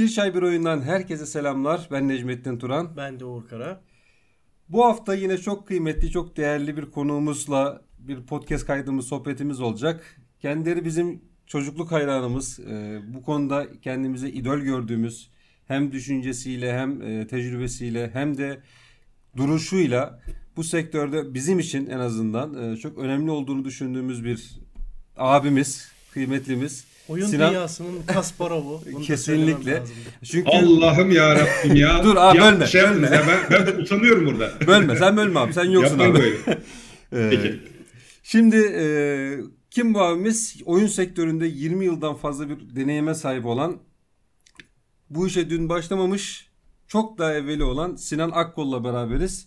Bir Çay Bir Oyundan herkese selamlar. Ben Necmettin Turan. Ben de Uğur Kara. Bu hafta yine çok kıymetli, çok değerli bir konuğumuzla bir podcast kaydımız, sohbetimiz olacak. Kendileri bizim çocukluk hayranımız. Ee, bu konuda kendimize idol gördüğümüz hem düşüncesiyle hem e, tecrübesiyle hem de duruşuyla bu sektörde bizim için en azından e, çok önemli olduğunu düşündüğümüz bir abimiz, kıymetlimiz. Oyun Sinan... dünyasının Kasparov'u. Kesinlikle. Çünkü... Allah'ım ya Rabbim ya. Dur abi bölme. Şey bölme. Ya ben, ben utanıyorum burada. bölme sen bölme abi sen yoksun Yapmayın abi. böyle. Ee, Peki. Şimdi e, kim bu abimiz? Oyun sektöründe 20 yıldan fazla bir deneyime sahip olan bu işe dün başlamamış çok daha evveli olan Sinan Akkol'la beraberiz.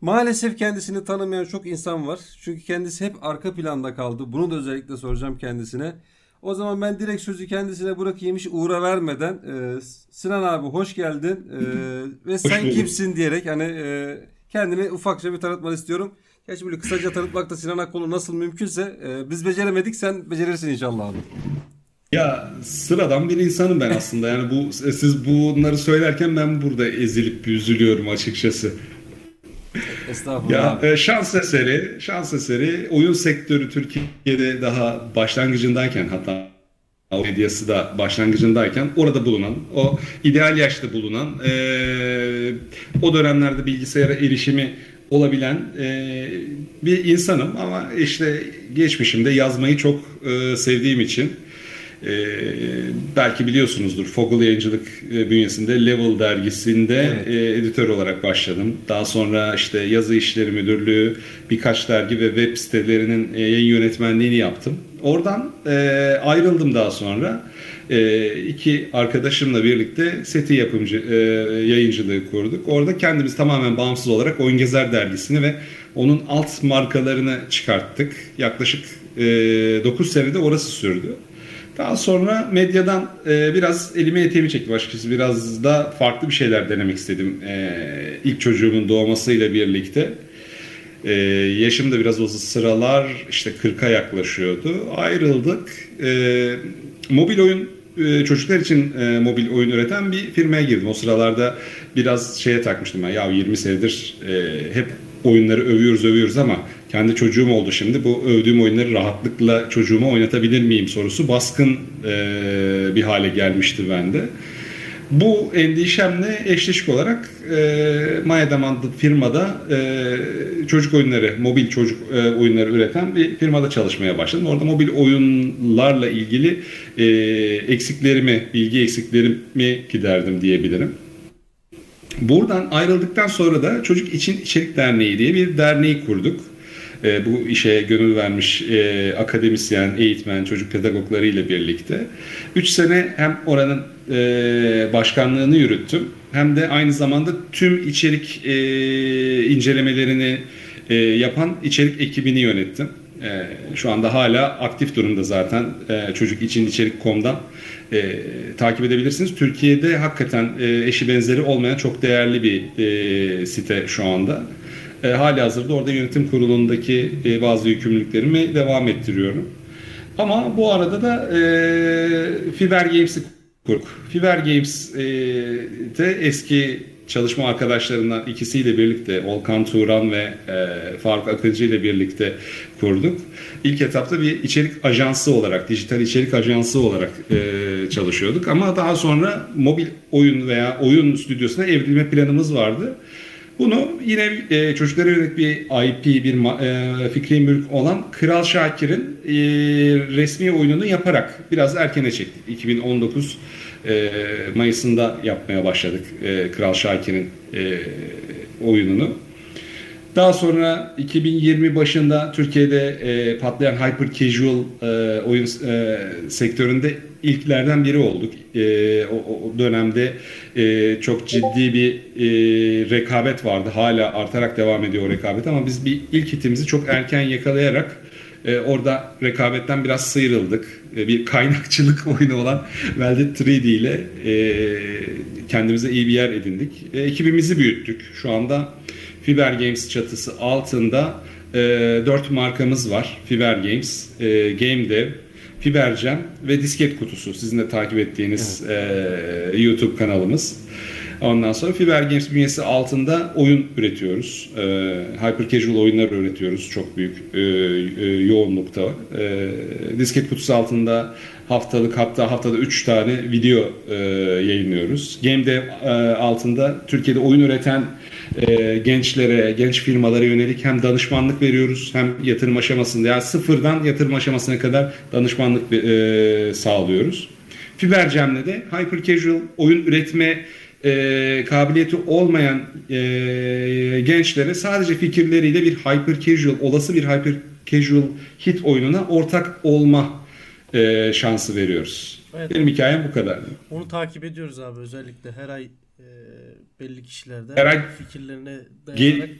Maalesef kendisini tanımayan çok insan var. Çünkü kendisi hep arka planda kaldı. Bunu da özellikle soracağım kendisine. O zaman ben direkt sözü kendisine bırakayım hiç uğra vermeden. E, Sinan abi hoş geldin e, ve hoş sen buldum. kimsin diyerek hani e, kendini ufakça bir tanıtmanı istiyorum. Gerçi böyle kısaca tanıtmakta Sinan Akkolu nasıl mümkünse e, biz beceremedik sen becerirsin inşallah abi. Ya sıradan bir insanım ben aslında. Yani bu siz bunları söylerken ben burada ezilip üzülüyorum açıkçası. Estağfurullah. Ya, e, şans eseri, şans eseri oyun sektörü Türkiye'de daha başlangıcındayken hatta medyası da başlangıcındayken orada bulunan, o ideal yaşta bulunan, e, o dönemlerde bilgisayara erişimi olabilen e, bir insanım ama işte geçmişimde yazmayı çok e, sevdiğim için e, belki biliyorsunuzdur Foggle Yayıncılık e, bünyesinde Level dergisinde evet. e, editör olarak başladım. Daha sonra işte yazı işleri müdürlüğü, birkaç dergi ve web sitelerinin e, yayın yönetmenliğini yaptım. Oradan e, ayrıldım daha sonra. E, iki arkadaşımla birlikte seti yapımcı e, yayıncılığı kurduk. Orada kendimiz tamamen bağımsız olarak Oyun Gezer dergisini ve onun alt markalarını çıkarttık. Yaklaşık e, 9 senede orası sürdü. Daha sonra medyadan e, biraz elime eteğimi çektim açıkçası. Biraz da farklı bir şeyler denemek istedim. E, ilk çocuğumun doğmasıyla birlikte. E, yaşım da biraz o sıralar işte 40'a yaklaşıyordu. Ayrıldık. E, mobil oyun e, çocuklar için e, mobil oyun üreten bir firmaya girdim. O sıralarda biraz şeye takmıştım ben. Ya 20 senedir e, hep oyunları övüyoruz övüyoruz ama kendi çocuğum oldu şimdi. Bu övdüğüm oyunları rahatlıkla çocuğuma oynatabilir miyim sorusu baskın e, bir hale gelmişti bende. Bu endişemle eşleşik olarak e, Mayademan firmada e, çocuk oyunları, mobil çocuk e, oyunları üreten bir firmada çalışmaya başladım. Orada mobil oyunlarla ilgili e, eksiklerimi, bilgi eksiklerimi giderdim diyebilirim. Buradan ayrıldıktan sonra da Çocuk İçin İçerik Derneği diye bir derneği kurduk. E, bu işe gönül vermiş e, akademisyen, eğitmen, çocuk pedagogları ile birlikte. Üç sene hem oranın e, başkanlığını yürüttüm hem de aynı zamanda tüm içerik e, incelemelerini e, yapan içerik ekibini yönettim. E, şu anda hala aktif durumda zaten e, çocuk için içerik.com'dan e, takip edebilirsiniz. Türkiye'de hakikaten e, eşi benzeri olmayan çok değerli bir e, site şu anda. E, hali hazırda orada yönetim kurulundaki e, bazı yükümlülüklerimi devam ettiriyorum. Ama bu arada da e, Fiber Games'i kurduk. Fiber Games'te eski çalışma arkadaşlarından ikisiyle birlikte Volkan Turan ve e, Faruk Akıncı ile birlikte kurduk. İlk etapta bir içerik ajansı olarak, dijital içerik ajansı olarak e, çalışıyorduk. Ama daha sonra mobil oyun veya oyun stüdyosuna evrilme planımız vardı. Bunu yine e, çocuklara yönelik bir IP, bir e, fikri mülk olan Kral Şakir'in e, resmi oyununu yaparak biraz erkene çektik. 2019 e, Mayıs'ında yapmaya başladık e, Kral Şakir'in e, oyununu. Daha sonra 2020 başında Türkiye'de e, patlayan hyper casual e, oyun e, sektöründe ilklerden biri olduk. E, o, o dönemde e, çok ciddi bir e, rekabet vardı. Hala artarak devam ediyor o rekabet ama biz bir ilk hitimizi çok erken yakalayarak e, orada rekabetten biraz sıyrıldık. E, bir kaynakçılık oyunu olan Velvet 3D ile e, kendimize iyi bir yer edindik. E, ekibimizi büyüttük. Şu anda Fiber Games çatısı altında e, 4 markamız var. Fiber Games, e, Game Dev, Fibercam ve Disket Kutusu. Sizin de takip ettiğiniz evet. e, YouTube kanalımız. Ondan sonra Fiber Games bünyesi altında oyun üretiyoruz. E, hyper casual oyunlar üretiyoruz. Çok büyük e, e, yoğunlukta. E, disket kutusu altında haftalık hatta haftada 3 tane video e, yayınlıyoruz. Game Dev e, altında Türkiye'de oyun üreten e, gençlere, genç firmalara yönelik hem danışmanlık veriyoruz hem yatırım aşamasında yani sıfırdan yatırım aşamasına kadar danışmanlık e, sağlıyoruz. Fibercem'le de hyper casual oyun üretme e, kabiliyeti olmayan e, gençlere sadece fikirleriyle bir hyper casual, olası bir hyper casual hit oyununa ortak olma e, şansı veriyoruz. Evet. Benim hikayem bu kadar. Onu takip ediyoruz abi özellikle her ay e, belli kişilerde her ay fikirlerine dayanarak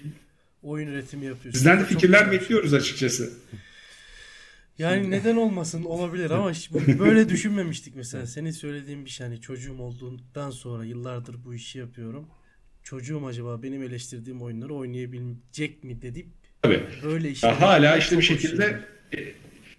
oyun üretimi yapıyoruz. Bizden de fikirler bekliyoruz açıkçası. Yani neden olmasın olabilir ama böyle düşünmemiştik mesela. Senin söylediğin bir şey hani çocuğum olduğundan sonra yıllardır bu işi yapıyorum. Çocuğum acaba benim eleştirdiğim oyunları oynayabilecek mi dedik. Tabii. Böyle işler. Hala işte bir şekilde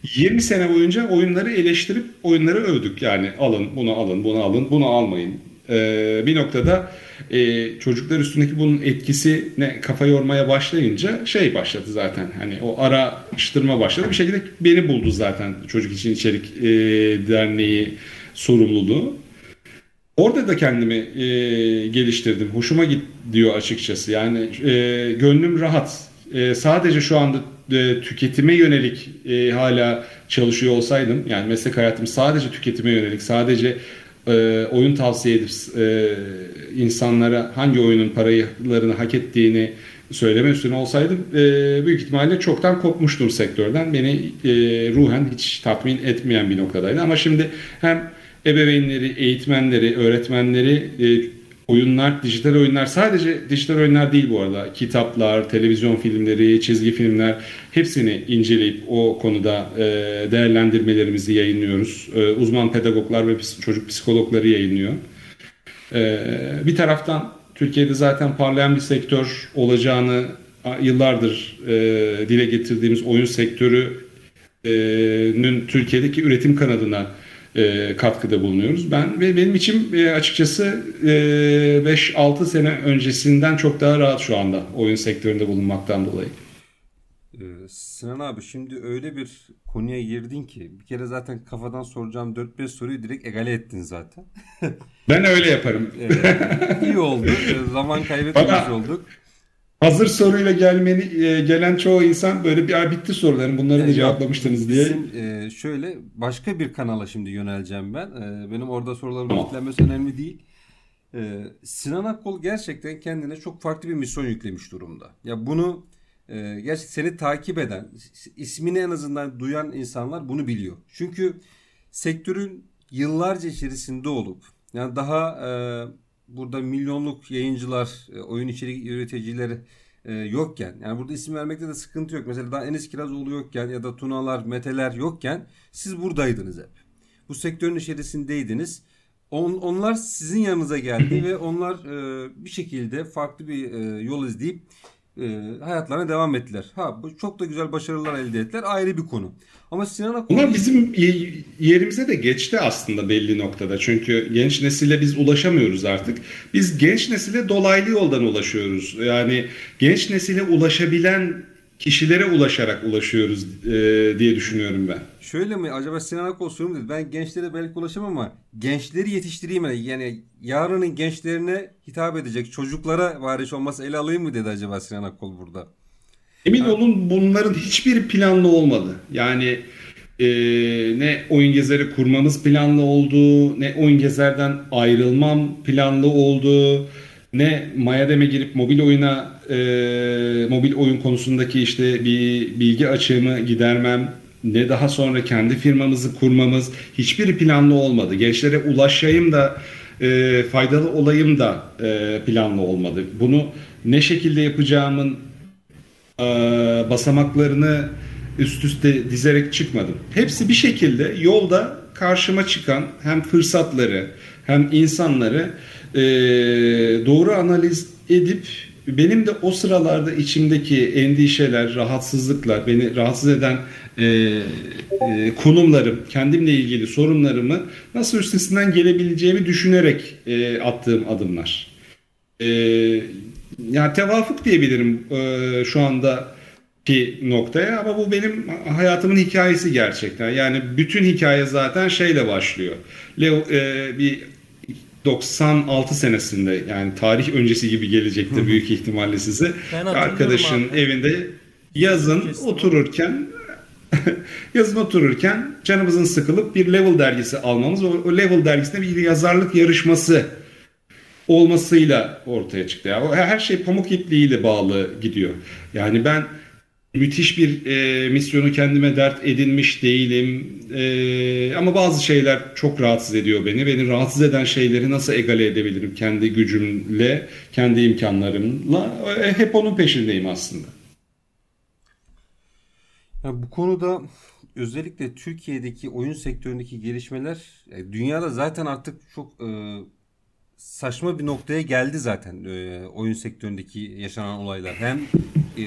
20 e, sene boyunca oyunları eleştirip oyunları övdük. Yani alın bunu alın bunu alın bunu almayın. Ee, bir noktada e, çocuklar üstündeki bunun etkisine kafa yormaya başlayınca şey başladı zaten. Hani o araştırma başladı. Bir şekilde beni buldu zaten Çocuk için içerik e, Derneği sorumluluğu. Orada da kendimi e, geliştirdim. Hoşuma gidiyor açıkçası. Yani gönlüm rahat. Sadece şu anda tüketime yönelik hala çalışıyor olsaydım yani meslek hayatım sadece tüketime yönelik sadece e, oyun tavsiye edip e, insanlara hangi oyunun paralarını hak ettiğini söyleme üstüne olsaydım e, büyük ihtimalle çoktan kopmuştum sektörden. Beni e, ruhen hiç tatmin etmeyen bir noktadaydı. Ama şimdi hem ebeveynleri, eğitmenleri, öğretmenleri e, oyunlar, dijital oyunlar sadece dijital oyunlar değil bu arada. Kitaplar, televizyon filmleri, çizgi filmler hepsini inceleyip o konuda e, değerlendirmelerimizi yayınlıyoruz. E, uzman pedagoglar ve çocuk psikologları yayınlıyor. E, bir taraftan Türkiye'de zaten parlayan bir sektör olacağını yıllardır dile getirdiğimiz oyun sektörünün Türkiye'deki üretim kanadına e, katkıda bulunuyoruz. Ben ve benim için e, açıkçası e, 5-6 sene öncesinden çok daha rahat şu anda oyun sektöründe bulunmaktan dolayı. Ee, Sinan abi şimdi öyle bir konuya girdin ki bir kere zaten kafadan soracağım 4-5 soruyu direkt egale ettin zaten. ben öyle yaparım. ee, iyi oldu. Ee, zaman kaybetmemiş Bana, olduk. Hazır soruyla gelmeni e, gelen çoğu insan böyle bir bitti soruların bunları da cevaplamıştınız diye. Bizim, e, şöyle başka bir kanala şimdi yöneleceğim ben. E, benim orada sorularımın tamam. yüklenmesi önemli değil. E, Sinan Akkol gerçekten kendine çok farklı bir misyon yüklemiş durumda. Ya bunu e, gerçekten seni takip eden, ismini en azından duyan insanlar bunu biliyor. Çünkü sektörün yıllarca içerisinde olup yani daha e, burada milyonluk yayıncılar, e, oyun içerik üreticileri e, yokken yani burada isim vermekte de sıkıntı yok. Mesela daha Enes Kirazoğlu yokken ya da Tunalar, Meteler yokken siz buradaydınız hep. Bu sektörün içerisindeydiniz. On, onlar sizin yanınıza geldi ve onlar e, bir şekilde farklı bir e, yol izleyip e, hayatlarına devam ettiler. Ha bu çok da güzel başarılar elde ettiler. Ayrı bir konu. Ama Sinan Akol... Bunlar bizim yerimize de geçti aslında belli noktada. Çünkü genç nesile biz ulaşamıyoruz artık. Biz genç nesile dolaylı yoldan ulaşıyoruz. Yani genç nesile ulaşabilen kişilere ulaşarak ulaşıyoruz e, diye düşünüyorum ben. Şöyle mi acaba Sinan Akol sorum dedi. Ben gençlere belki ulaşamam ama gençleri yetiştireyim mi? Yani yarının gençlerine hitap edecek çocuklara variş olması ele alayım mı dedi acaba Sinan Akol burada? Emin ha. olun bunların hiçbir planlı olmadı. Yani e, ne oyun gezeri kurmamız planlı oldu, ne oyun gezerden ayrılmam planlı oldu, ne Mayadem'e girip mobil oyuna e, mobil oyun konusundaki işte bir bilgi açığımı gidermem ne daha sonra kendi firmamızı kurmamız hiçbir planlı olmadı. Gençlere ulaşayım da e, faydalı olayım da e, planlı olmadı. Bunu ne şekilde yapacağımın e, basamaklarını üst üste dizerek çıkmadım. Hepsi bir şekilde yolda karşıma çıkan hem fırsatları hem insanları e, doğru analiz edip benim de o sıralarda içimdeki endişeler, rahatsızlıklar, beni rahatsız eden e, e, konumlarım, kendimle ilgili sorunlarımı nasıl üstesinden gelebileceğimi düşünerek e, attığım adımlar. E, yani tevafuk diyebilirim e, şu anda ki noktaya ama bu benim hayatımın hikayesi gerçekten. Yani bütün hikaye zaten şeyle başlıyor. Leo e, bir 96 senesinde yani tarih öncesi gibi gelecektir büyük ihtimalle size. Arkadaşın abi. evinde yazın Kesin otururken yazın otururken canımızın sıkılıp bir Level dergisi almamız o Level dergisinde bir yazarlık yarışması olmasıyla ortaya çıktı. Yani her şey pamuk ipliğiyle bağlı gidiyor. Yani ben müthiş bir e, misyonu kendime dert edinmiş değilim. E, ama bazı şeyler çok rahatsız ediyor beni. Beni rahatsız eden şeyleri nasıl egale edebilirim kendi gücümle, kendi imkanlarımla? E, hep onun peşindeyim aslında. Yani bu konuda özellikle Türkiye'deki oyun sektöründeki gelişmeler e, dünyada zaten artık çok e, saçma bir noktaya geldi zaten e, oyun sektöründeki yaşanan olaylar. Hem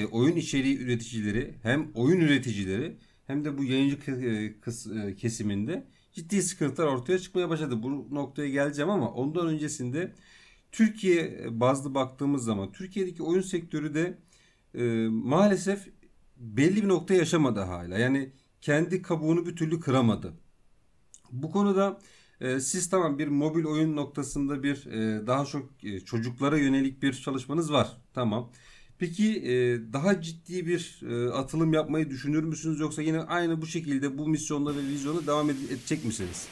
e, oyun içeriği üreticileri hem oyun üreticileri hem de bu yayıncı e, e, kesiminde ciddi sıkıntılar ortaya çıkmaya başladı. Bu noktaya geleceğim ama ondan öncesinde Türkiye bazlı baktığımız zaman Türkiye'deki oyun sektörü de e, maalesef belli bir nokta yaşamadı hala. Yani kendi kabuğunu bir türlü kıramadı. Bu konuda e, siz tamam bir mobil oyun noktasında bir e, daha çok e, çocuklara yönelik bir çalışmanız var. Tamam. Peki e, daha ciddi bir e, atılım yapmayı düşünür müsünüz yoksa yine aynı bu şekilde bu misyonla ve vizyonu devam edecek misiniz?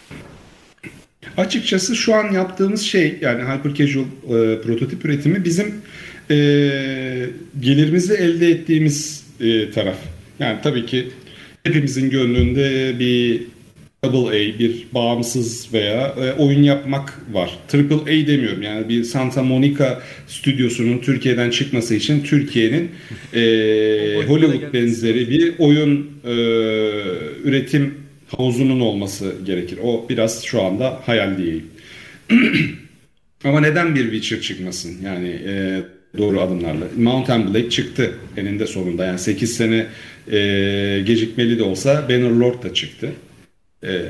Açıkçası şu an yaptığımız şey yani Hyper Casual e, prototip üretimi bizim e, gelirimizi elde ettiğimiz e, taraf. Yani tabii ki hepimizin gönlünde bir Double A bir bağımsız veya e, oyun yapmak var. Triple A demiyorum yani bir Santa Monica stüdyosunun Türkiye'den çıkması için Türkiye'nin e, Hollywood benzeri bir oyun e, üretim havuzunun olması gerekir. O biraz şu anda hayal diyeyim. Ama neden bir Witcher çıkmasın? Yani e, doğru adımlarla. Mountain Blade çıktı eninde sonunda. Yani 8 sene e, gecikmeli de olsa Bannerlord da çıktı. Ee,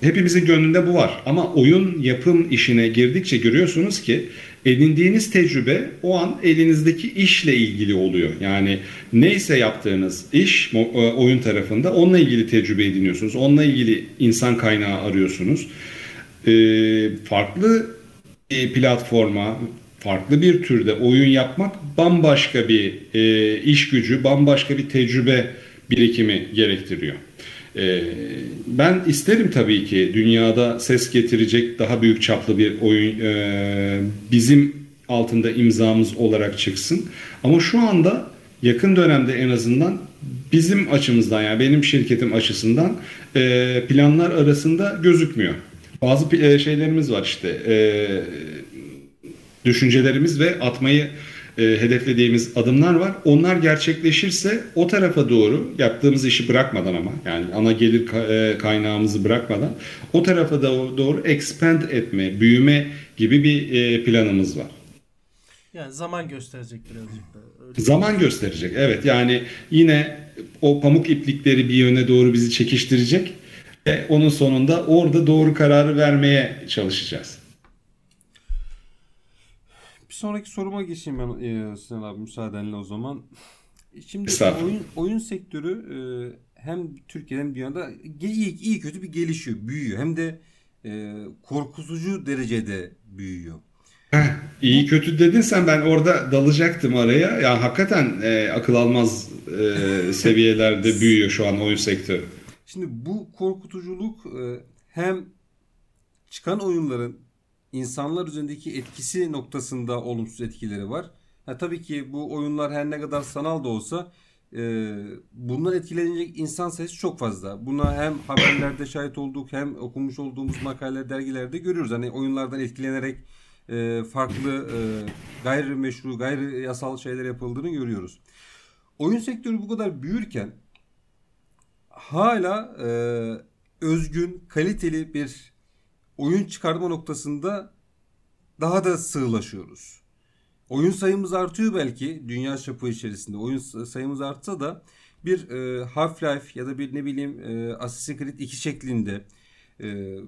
hepimizin gönlünde bu var. Ama oyun yapım işine girdikçe görüyorsunuz ki edindiğiniz tecrübe o an elinizdeki işle ilgili oluyor. Yani neyse yaptığınız iş e, oyun tarafında onunla ilgili tecrübe ediniyorsunuz. Onunla ilgili insan kaynağı arıyorsunuz. Ee, farklı platforma, farklı bir türde oyun yapmak bambaşka bir e, iş gücü, bambaşka bir tecrübe birikimi gerektiriyor. Ee, ben isterim tabii ki dünyada ses getirecek daha büyük çaplı bir oyun e, bizim altında imzamız olarak çıksın. Ama şu anda yakın dönemde en azından bizim açımızdan yani benim şirketim açısından e, planlar arasında gözükmüyor. Bazı e, şeylerimiz var işte düşüncelerimiz ve atmayı e, hedeflediğimiz adımlar var. Onlar gerçekleşirse o tarafa doğru yaptığımız işi bırakmadan ama yani ana gelir e, kaynağımızı bırakmadan o tarafa doğru expand etme, büyüme gibi bir e, planımız var. Yani zaman gösterecek birazcık da. Öyle zaman gösterecek evet yani yine o pamuk iplikleri bir yöne doğru bizi çekiştirecek ve onun sonunda orada doğru kararı vermeye çalışacağız sonraki soruma geçeyim ben e, Sinan abi müsaadenle o zaman. Şimdi oyun, oyun sektörü e, hem Türkiye'den hem dünyada iyi, iyi kötü bir gelişiyor, büyüyor. Hem de e, korkutucu derecede büyüyor. Heh, iyi kötü dedin sen ben orada dalacaktım araya. Ya hakikaten e, akıl almaz e, seviyelerde büyüyor şu an oyun sektörü. Şimdi bu korkutuculuk e, hem çıkan oyunların insanlar üzerindeki etkisi noktasında olumsuz etkileri var. Ha, tabii ki bu oyunlar her ne kadar sanal da olsa e, bundan etkilenecek insan sayısı çok fazla. Buna hem haberlerde şahit olduk hem okumuş olduğumuz makale dergilerde görüyoruz. Hani oyunlardan etkilenerek e, farklı e, gayrimeşru, gayri yasal şeyler yapıldığını görüyoruz. Oyun sektörü bu kadar büyürken hala e, özgün, kaliteli bir oyun çıkarma noktasında daha da sığlaşıyoruz. oyun sayımız artıyor belki dünya çapı içerisinde. Oyun sayımız artsa da bir e, Half-Life ya da bir ne bileyim e, Assassin's Creed 2 şeklinde e,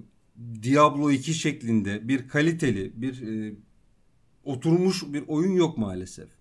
Diablo 2 şeklinde bir kaliteli bir e, oturmuş bir oyun yok maalesef.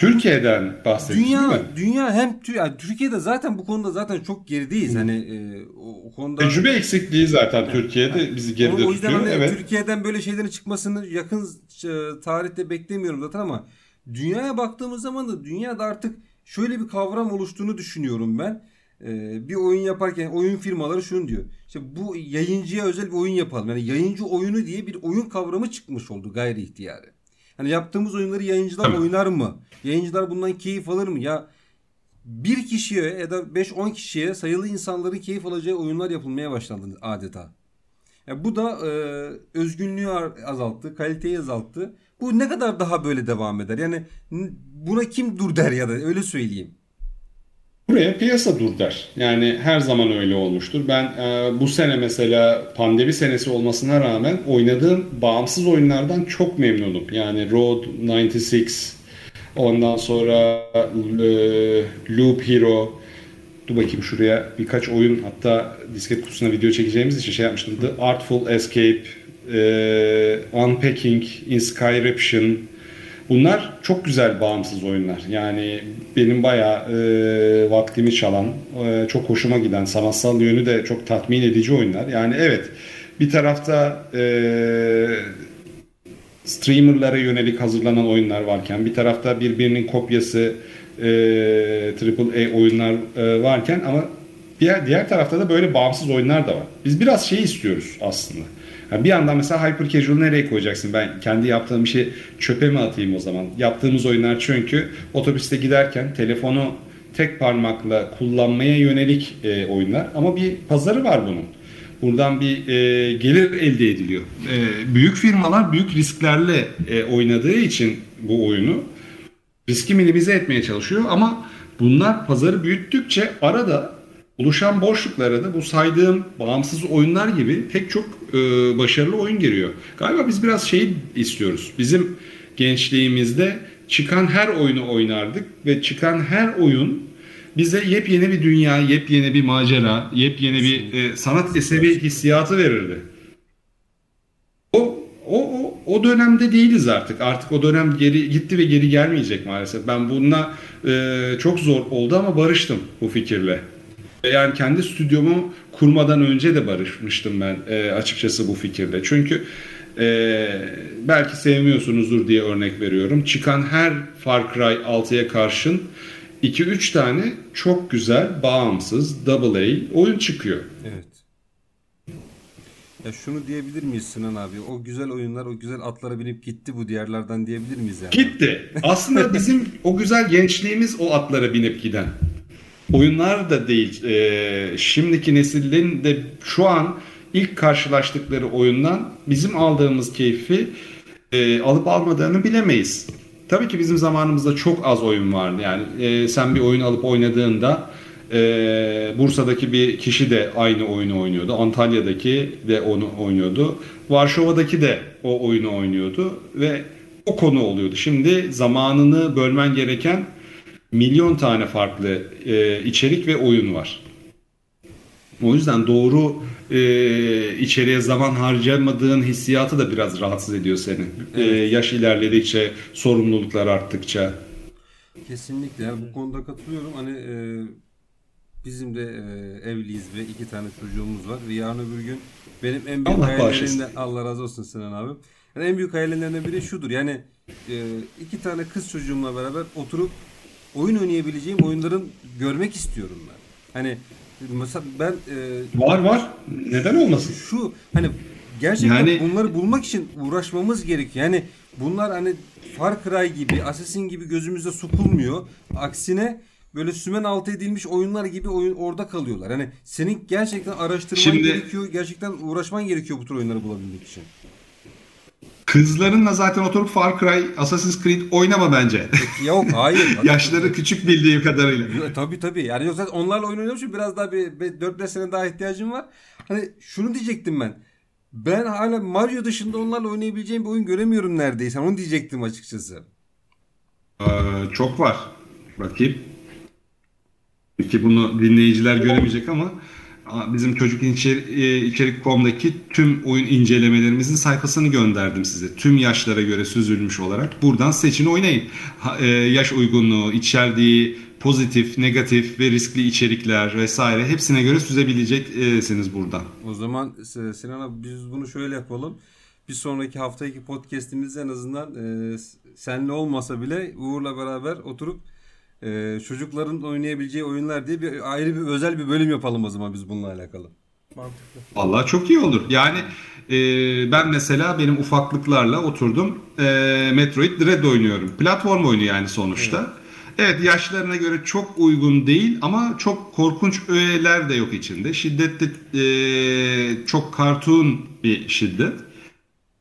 Türkiye'den bahsediyorsun dünya, değil mi? Dünya hem yani Türkiye'de zaten bu konuda zaten çok gerideyiz. Hani e, o, o konuda Tecrübe eksikliği zaten evet. Türkiye'de yani, bizi geride o yüzden tutuyor. Hani evet. Türkiye'den böyle şeylerin çıkmasını yakın e, tarihte beklemiyorum zaten ama dünyaya baktığımız zaman da dünyada artık şöyle bir kavram oluştuğunu düşünüyorum ben. Ee, bir oyun yaparken oyun firmaları şunu diyor. İşte bu yayıncıya özel bir oyun yapalım. Yani yayıncı oyunu diye bir oyun kavramı çıkmış oldu gayri ihtiyari. Hani yaptığımız oyunları yayıncılar oynar mı? Yayıncılar bundan keyif alır mı? Ya bir kişiye ya da 5-10 kişiye sayılı insanların keyif alacağı oyunlar yapılmaya başlandı adeta. Yani bu da e, özgünlüğü azalttı, kaliteyi azalttı. Bu ne kadar daha böyle devam eder? Yani buna kim dur der ya da öyle söyleyeyim. Buraya piyasa dur der. Yani her zaman öyle olmuştur. Ben e, bu sene mesela pandemi senesi olmasına rağmen oynadığım bağımsız oyunlardan çok memnunum. Yani Road 96, ondan sonra e, Loop Hero, dur bakayım şuraya birkaç oyun hatta disket kutusuna video çekeceğimiz için şey yapmıştım. The Artful Escape, e, Unpacking, Inscription, Bunlar çok güzel bağımsız oyunlar. Yani benim bayağı e, vaktimi çalan, e, çok hoşuma giden, sanatsal yönü de çok tatmin edici oyunlar. Yani evet bir tarafta e, streamerlara yönelik hazırlanan oyunlar varken bir tarafta birbirinin kopyası e, AAA oyunlar e, varken ama diğer diğer tarafta da böyle bağımsız oyunlar da var. Biz biraz şey istiyoruz aslında. Yani bir yandan mesela hyper casual nereye koyacaksın? Ben kendi yaptığım işi çöpe mi atayım o zaman? Yaptığımız oyunlar çünkü otobüste giderken telefonu tek parmakla kullanmaya yönelik e, oyunlar ama bir pazarı var bunun. Buradan bir e, gelir elde ediliyor. E, büyük firmalar büyük risklerle e, oynadığı için bu oyunu riski minimize etmeye çalışıyor ama bunlar pazarı büyüttükçe arada oluşan boşluklara da bu saydığım bağımsız oyunlar gibi pek çok e, başarılı oyun giriyor. Galiba biz biraz şey istiyoruz. Bizim gençliğimizde çıkan her oyunu oynardık ve çıkan her oyun bize yepyeni bir dünya, yepyeni bir macera, yepyeni bir e, sanat eseri hissiyatı verirdi. O o, o o dönemde değiliz artık. Artık o dönem geri gitti ve geri gelmeyecek maalesef. Ben bununla e, çok zor oldu ama barıştım bu fikirle. Yani kendi stüdyomu kurmadan önce de barışmıştım ben e, açıkçası bu fikirde. Çünkü e, belki sevmiyorsunuzdur diye örnek veriyorum. Çıkan her Far Cry 6'ya karşın 2-3 tane çok güzel, bağımsız, double A oyun çıkıyor. Evet. Ya şunu diyebilir miyiz Sinan abi? O güzel oyunlar, o güzel atlara binip gitti bu diğerlerden diyebilir miyiz yani? Gitti. Aslında bizim o güzel gençliğimiz o atlara binip giden oyunlar da değil. E, şimdiki neslin de şu an ilk karşılaştıkları oyundan bizim aldığımız keyfi e, alıp almadığını bilemeyiz. Tabii ki bizim zamanımızda çok az oyun vardı. Yani e, sen bir oyun alıp oynadığında e, Bursa'daki bir kişi de aynı oyunu oynuyordu. Antalya'daki de onu oynuyordu. Varşova'daki de o oyunu oynuyordu ve o konu oluyordu. Şimdi zamanını bölmen gereken milyon tane farklı e, içerik ve oyun var. O yüzden doğru e, içeriye zaman harcamadığın hissiyatı da biraz rahatsız ediyor seni. E, evet. E, yaş ilerledikçe, sorumluluklar arttıkça. Kesinlikle. Yani bu konuda katılıyorum. Hani e, bizim de e, evliyiz ve iki tane çocuğumuz var. Ve yarın öbür gün benim en büyük hayallerimden Allah razı olsun Sinan abi. Yani en büyük hayallerimden biri şudur. Yani e, iki tane kız çocuğumla beraber oturup oyun oynayabileceğim oyunların görmek istiyorum ben. Hani mesela ben e, var var. Neden olmasın? Şu hani gerçekten yani... bunları bulmak için uğraşmamız gerekiyor. Yani bunlar hani Far Cry gibi, Assassin gibi gözümüzde sokulmuyor. Aksine böyle sümen altı edilmiş oyunlar gibi oyun orada kalıyorlar. Hani senin gerçekten araştırman Şimdi... gerekiyor, gerçekten uğraşman gerekiyor bu tür oyunları bulabilmek için. Kızlarınla zaten oturup Far Cry, Assassin's Creed oynama bence. Yok hayır. Yaşları küçük bildiğim kadarıyla. Tabii tabii. Yani yoksa onlarla oyun oynamışım biraz daha bir 4-5 sene daha ihtiyacım var. Hani şunu diyecektim ben. Ben hala Mario dışında onlarla oynayabileceğim bir oyun göremiyorum neredeyse. Onu diyecektim açıkçası. Ee, çok var. Bakayım. Peki bunu dinleyiciler göremeyecek ama bizim çocuk içerik.com'daki tüm oyun incelemelerimizin sayfasını gönderdim size. Tüm yaşlara göre süzülmüş olarak. Buradan seçin oynayın. E, yaş uygunluğu, içerdiği pozitif, negatif ve riskli içerikler vesaire hepsine göre süzebileceksiniz buradan. O zaman Sinan abi biz bunu şöyle yapalım. Bir sonraki haftaki podcast'imizde en azından e, senle olmasa bile Uğur'la beraber oturup e, çocukların oynayabileceği oyunlar diye bir ayrı bir özel bir bölüm yapalım o zaman biz bununla alakalı. Mantıklı. Vallahi çok iyi olur. Yani e, ben mesela benim ufaklıklarla oturdum e, Metroid Dread oynuyorum. Platform oyunu yani sonuçta. Evet. Evet yaşlarına göre çok uygun değil ama çok korkunç öğeler de yok içinde. Şiddetli e, çok kartun bir şiddet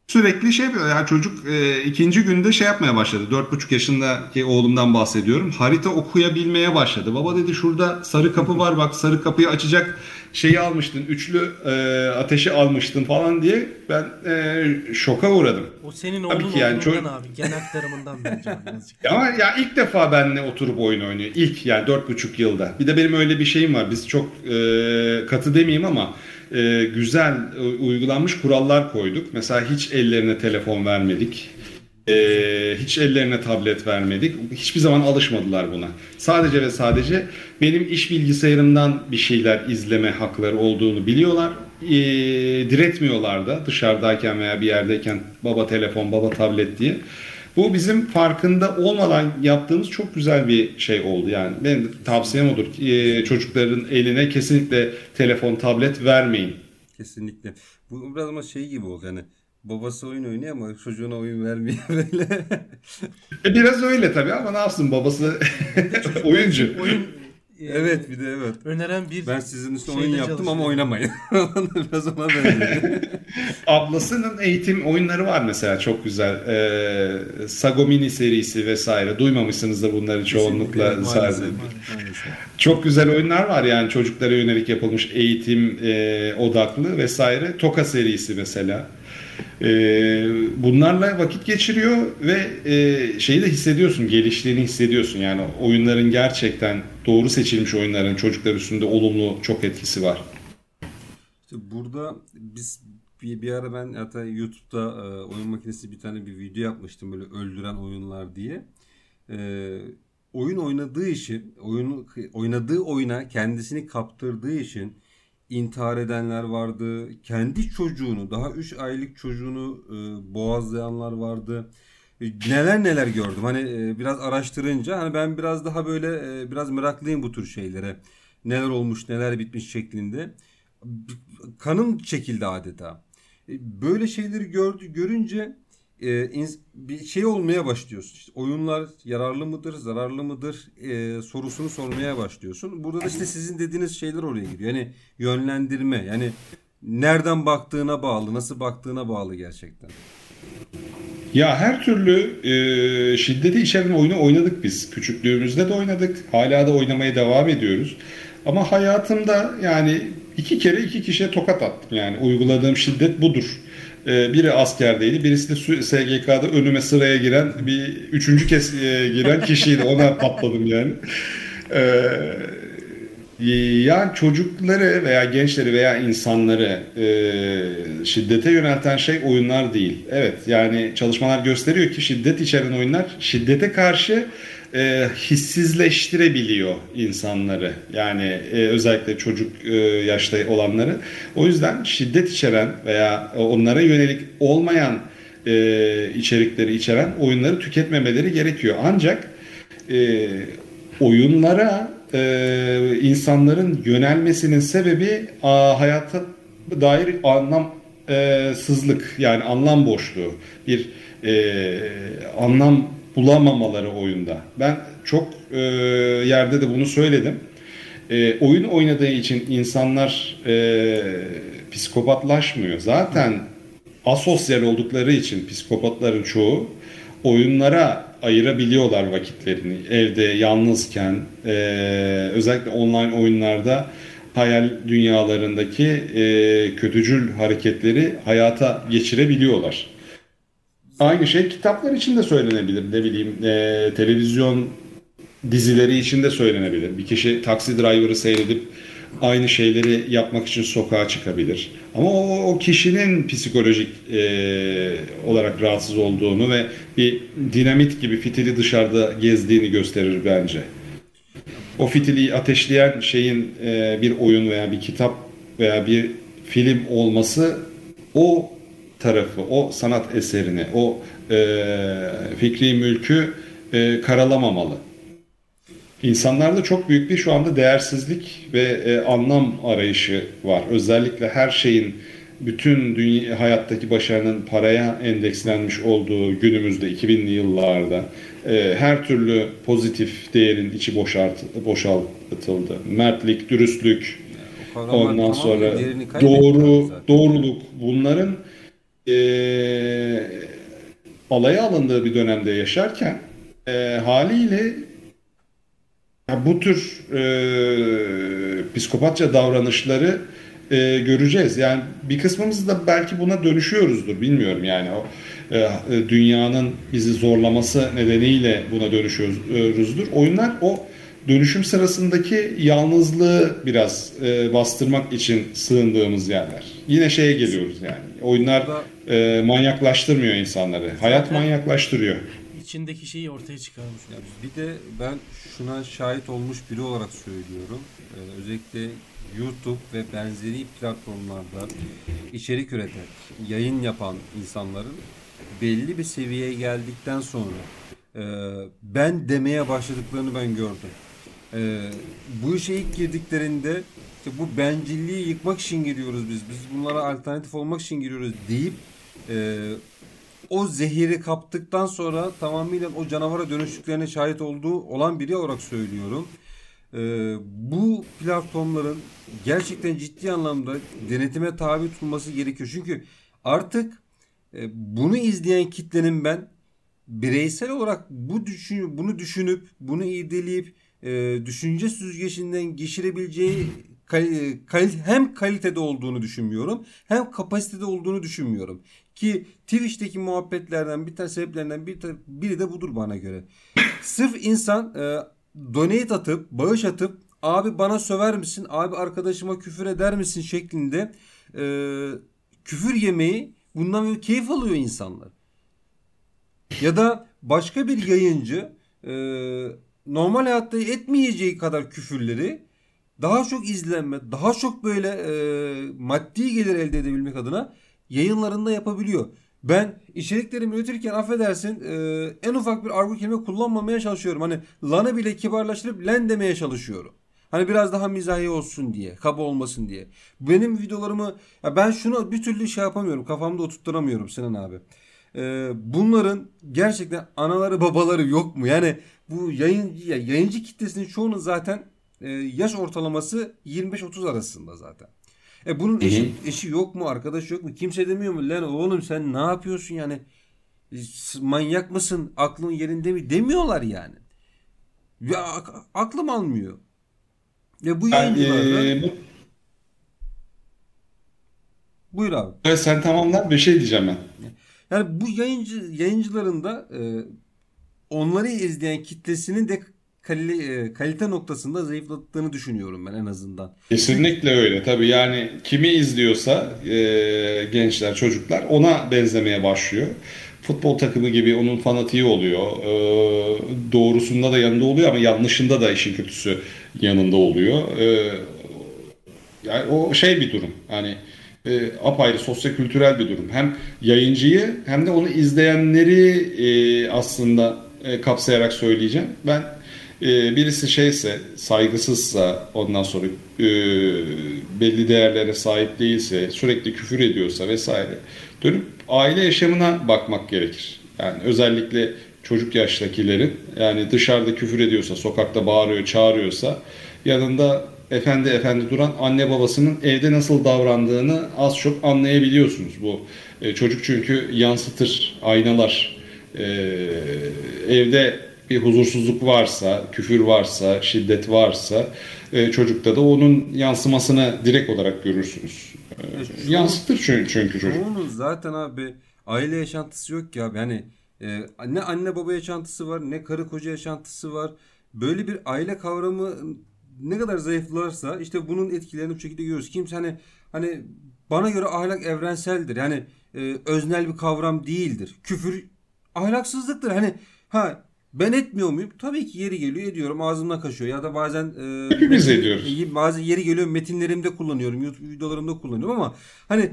sürekli şey yapıyor. Yani çocuk e, ikinci günde şey yapmaya başladı. Dört buçuk yaşındaki oğlumdan bahsediyorum. Harita okuyabilmeye başladı. Baba dedi şurada sarı kapı var bak sarı kapıyı açacak şeyi almıştın. Üçlü e, ateşi almıştın falan diye ben e, şoka uğradım. O senin oğlun yani çok... abi. Gen aktarımından bence. Ama ya ilk defa benimle oturup oyun oynuyor. İlk yani dört buçuk yılda. Bir de benim öyle bir şeyim var. Biz çok e, katı demeyeyim ama e, güzel e, uygulanmış kurallar koyduk. Mesela hiç ellerine telefon vermedik. E, hiç ellerine tablet vermedik. Hiçbir zaman alışmadılar buna. Sadece ve sadece benim iş bilgisayarımdan bir şeyler izleme hakları olduğunu biliyorlar. E, diretmiyorlar da dışarıdayken veya bir yerdeyken baba telefon, baba tablet diye. Bu bizim farkında olmadan yaptığımız çok güzel bir şey oldu. Yani benim tavsiyem odur. Ee, çocukların eline kesinlikle telefon, tablet vermeyin. Kesinlikle. Bu biraz ama şey gibi oldu yani babası oyun oynuyor ama çocuğuna oyun vermiyor böyle. E, biraz öyle tabii ama ne yapsın babası oyuncu. Oyun evet bir de evet. Öneren bir Ben sizin üstüne oyun yaptım ama oynamayın. Biraz ona benziyor. Ablasının eğitim oyunları var mesela çok güzel. Ee, Sagomini serisi vesaire. Duymamışsınızdır bunları çoğunlukla. Maalesef, Çok güzel oyunlar var yani çocuklara yönelik yapılmış eğitim e, odaklı vesaire. Toka serisi mesela. E, bunlarla vakit geçiriyor ve e, şeyi de hissediyorsun, geliştiğini hissediyorsun. Yani oyunların gerçekten doğru seçilmiş oyunların çocuklar üstünde olumlu çok etkisi var. Burada biz bir, bir ara ben hatta YouTube'da e, oyun makinesi bir tane bir video yapmıştım böyle öldüren oyunlar diye. E, oyun oynadığı için, oyunu oynadığı oyuna kendisini kaptırdığı için intihar edenler vardı. Kendi çocuğunu, daha 3 aylık çocuğunu e, boğazlayanlar vardı. E, neler neler gördüm. Hani e, biraz araştırınca hani ben biraz daha böyle e, biraz meraklıyım bu tür şeylere. Neler olmuş, neler bitmiş şeklinde. Kanım çekildi adeta. E, böyle şeyleri gördü görünce e, bir şey olmaya başlıyorsun. İşte oyunlar yararlı mıdır, zararlı mıdır e, sorusunu sormaya başlıyorsun. Burada da işte sizin dediğiniz şeyler oraya giriyor. Yani yönlendirme, yani nereden baktığına bağlı, nasıl baktığına bağlı gerçekten. Ya her türlü e, şiddeti içeren oyunu oynadık biz. Küçüklüğümüzde de oynadık. Hala da oynamaya devam ediyoruz. Ama hayatımda yani iki kere iki kişiye tokat attım. Yani uyguladığım şiddet budur. Ee, biri askerdeydi, birisi de SGK'da önüme sıraya giren bir üçüncü kez e, giren kişiydi. Ona patladım yani. Ee, yani çocukları veya gençleri veya insanları e, şiddete yönelten şey oyunlar değil. Evet yani çalışmalar gösteriyor ki şiddet içeren oyunlar şiddete karşı e, hissizleştirebiliyor insanları. Yani e, özellikle çocuk e, yaşta olanları. O yüzden şiddet içeren veya onlara yönelik olmayan e, içerikleri içeren oyunları tüketmemeleri gerekiyor. Ancak e, oyunlara e, insanların yönelmesinin sebebi a, hayata dair anlamsızlık yani anlam boşluğu bir e, anlam bulamamaları oyunda. Ben çok e, yerde de bunu söyledim. E, oyun oynadığı için insanlar e, psikopatlaşmıyor. Zaten asosyal oldukları için psikopatların çoğu oyunlara ayırabiliyorlar vakitlerini. Evde yalnızken e, özellikle online oyunlarda hayal dünyalarındaki e, kötücül hareketleri hayata geçirebiliyorlar. Aynı şey kitaplar için de söylenebilir. Ne bileyim e, televizyon dizileri için de söylenebilir. Bir kişi taksi driver'ı seyredip aynı şeyleri yapmak için sokağa çıkabilir. Ama o, o kişinin psikolojik e, olarak rahatsız olduğunu ve bir dinamit gibi fitili dışarıda gezdiğini gösterir bence. O fitili ateşleyen şeyin e, bir oyun veya bir kitap veya bir film olması o tarafı, o sanat eserini, o e, fikri mülkü e, karalamamalı. İnsanlarda çok büyük bir şu anda değersizlik ve e, anlam arayışı var. Özellikle her şeyin bütün dünya, hayattaki başarının paraya endekslenmiş olduğu günümüzde 2000'li yıllarda e, her türlü pozitif değerin içi boşalt, boşaltıldı. Mertlik, dürüstlük, ondan sonra doğru, doğruluk bunların e, alaya alındığı bir dönemde yaşarken e, haliyle ya bu tür e, psikopatça davranışları e, göreceğiz. Yani bir kısmımız da belki buna dönüşüyoruzdur. Bilmiyorum yani o e, dünyanın bizi zorlaması nedeniyle buna dönüşüyoruzdur. Oyunlar o dönüşüm sırasındaki yalnızlığı biraz e, bastırmak için sığındığımız yerler. Yine şeye geliyoruz yani. Oyunlar e, manyaklaştırmıyor insanları. Hayat manyaklaştırıyor içindeki şeyi ortaya çıkarmış. Ya bir de ben şuna şahit olmuş biri olarak söylüyorum. Ee, özellikle YouTube ve benzeri platformlarda içerik üreten, yayın yapan insanların belli bir seviyeye geldikten sonra e, ben demeye başladıklarını ben gördüm. E, bu işe ilk girdiklerinde işte bu bencilliği yıkmak için giriyoruz biz. Biz bunlara alternatif olmak için giriyoruz deyip e, o zehiri kaptıktan sonra tamamıyla o canavara dönüştüklerine şahit olduğu olan biri olarak söylüyorum. Ee, bu platformların gerçekten ciddi anlamda denetime tabi tutulması gerekiyor. Çünkü artık e, bunu izleyen kitlenin ben bireysel olarak bu düşün, bunu düşünüp bunu irdeleyip e, düşünce süzgecinden geçirebileceği kal, kal, hem kalitede olduğunu düşünmüyorum hem kapasitede olduğunu düşünmüyorum. Ki Twitch'teki muhabbetlerden bir tane sebeplerinden bir biri de budur bana göre. Sırf insan e, donate atıp, bağış atıp abi bana söver misin, abi arkadaşıma küfür eder misin şeklinde e, küfür yemeyi bundan böyle keyif alıyor insanlar. Ya da başka bir yayıncı e, normal hayatta etmeyeceği kadar küfürleri daha çok izlenme, daha çok böyle e, maddi gelir elde edebilmek adına yayınlarında yapabiliyor. Ben içeriklerimi üretirken affedersin e, en ufak bir argo kelime kullanmamaya çalışıyorum. Hani lanı bile kibarlaştırıp len demeye çalışıyorum. Hani biraz daha mizahi olsun diye, kaba olmasın diye. Benim videolarımı ya ben şunu bir türlü şey yapamıyorum. Kafamda oturtturamıyorum Sinan abi. Ee, bunların gerçekten anaları babaları yok mu? Yani bu yayıncı yayıncı kitlesinin çoğunun zaten e, yaş ortalaması 25-30 arasında zaten. E bunun eşi, eşi yok mu? Arkadaş yok mu? Kimse demiyor mu? Lan oğlum sen ne yapıyorsun yani? E, manyak mısın? Aklın yerinde mi? Demiyorlar yani. Ya aklım almıyor. Ve bu yayıncılarda... E, bu... Buyur abi. Evet, sen tamamlar bir şey diyeceğim ben. Yani bu yayıncı yayıncıların da e, onları izleyen kitlesinin de e, kalite noktasında zayıflattığını düşünüyorum ben en azından. Kesinlikle öyle tabii yani kimi izliyorsa e, gençler çocuklar ona benzemeye başlıyor. Futbol takımı gibi onun fanatiği oluyor. E, doğrusunda da yanında oluyor ama yanlışında da işin kötüsü yanında oluyor. E, yani o şey bir durum. Yani e, apayrı sosyo-kültürel bir durum. Hem yayıncıyı hem de onu izleyenleri e, aslında e, kapsayarak söyleyeceğim. Ben e, birisi şeyse saygısızsa ondan sonra e, belli değerlere sahip değilse sürekli küfür ediyorsa vesaire dönüp aile yaşamına bakmak gerekir. Yani özellikle çocuk yaştakilerin yani dışarıda küfür ediyorsa sokakta bağırıyor çağırıyorsa yanında efendi efendi duran anne babasının evde nasıl davrandığını az çok anlayabiliyorsunuz. Bu e, çocuk çünkü yansıtır aynalar. E, evde bir huzursuzluk varsa, küfür varsa, şiddet varsa e, çocukta da onun yansımasını direkt olarak görürsünüz. E, yansıtır çünkü, çünkü çocuk. Çoğunun zaten abi aile yaşantısı yok ki abi. Yani e, ne anne baba yaşantısı var ne karı koca yaşantısı var. Böyle bir aile kavramı ne kadar zayıflarsa işte bunun etkilerini bu şekilde görüyoruz. Kimse hani hani bana göre ahlak evrenseldir. Yani e, öznel bir kavram değildir. Küfür ahlaksızlıktır. Hani ha ben etmiyor muyum? Tabii ki yeri geliyor ediyorum. Ağzımdan kaçıyor. Ya da bazen e, Hepimiz ediyoruz. Bazı yeri geliyor metinlerimde kullanıyorum. YouTube videolarımda kullanıyorum ama hani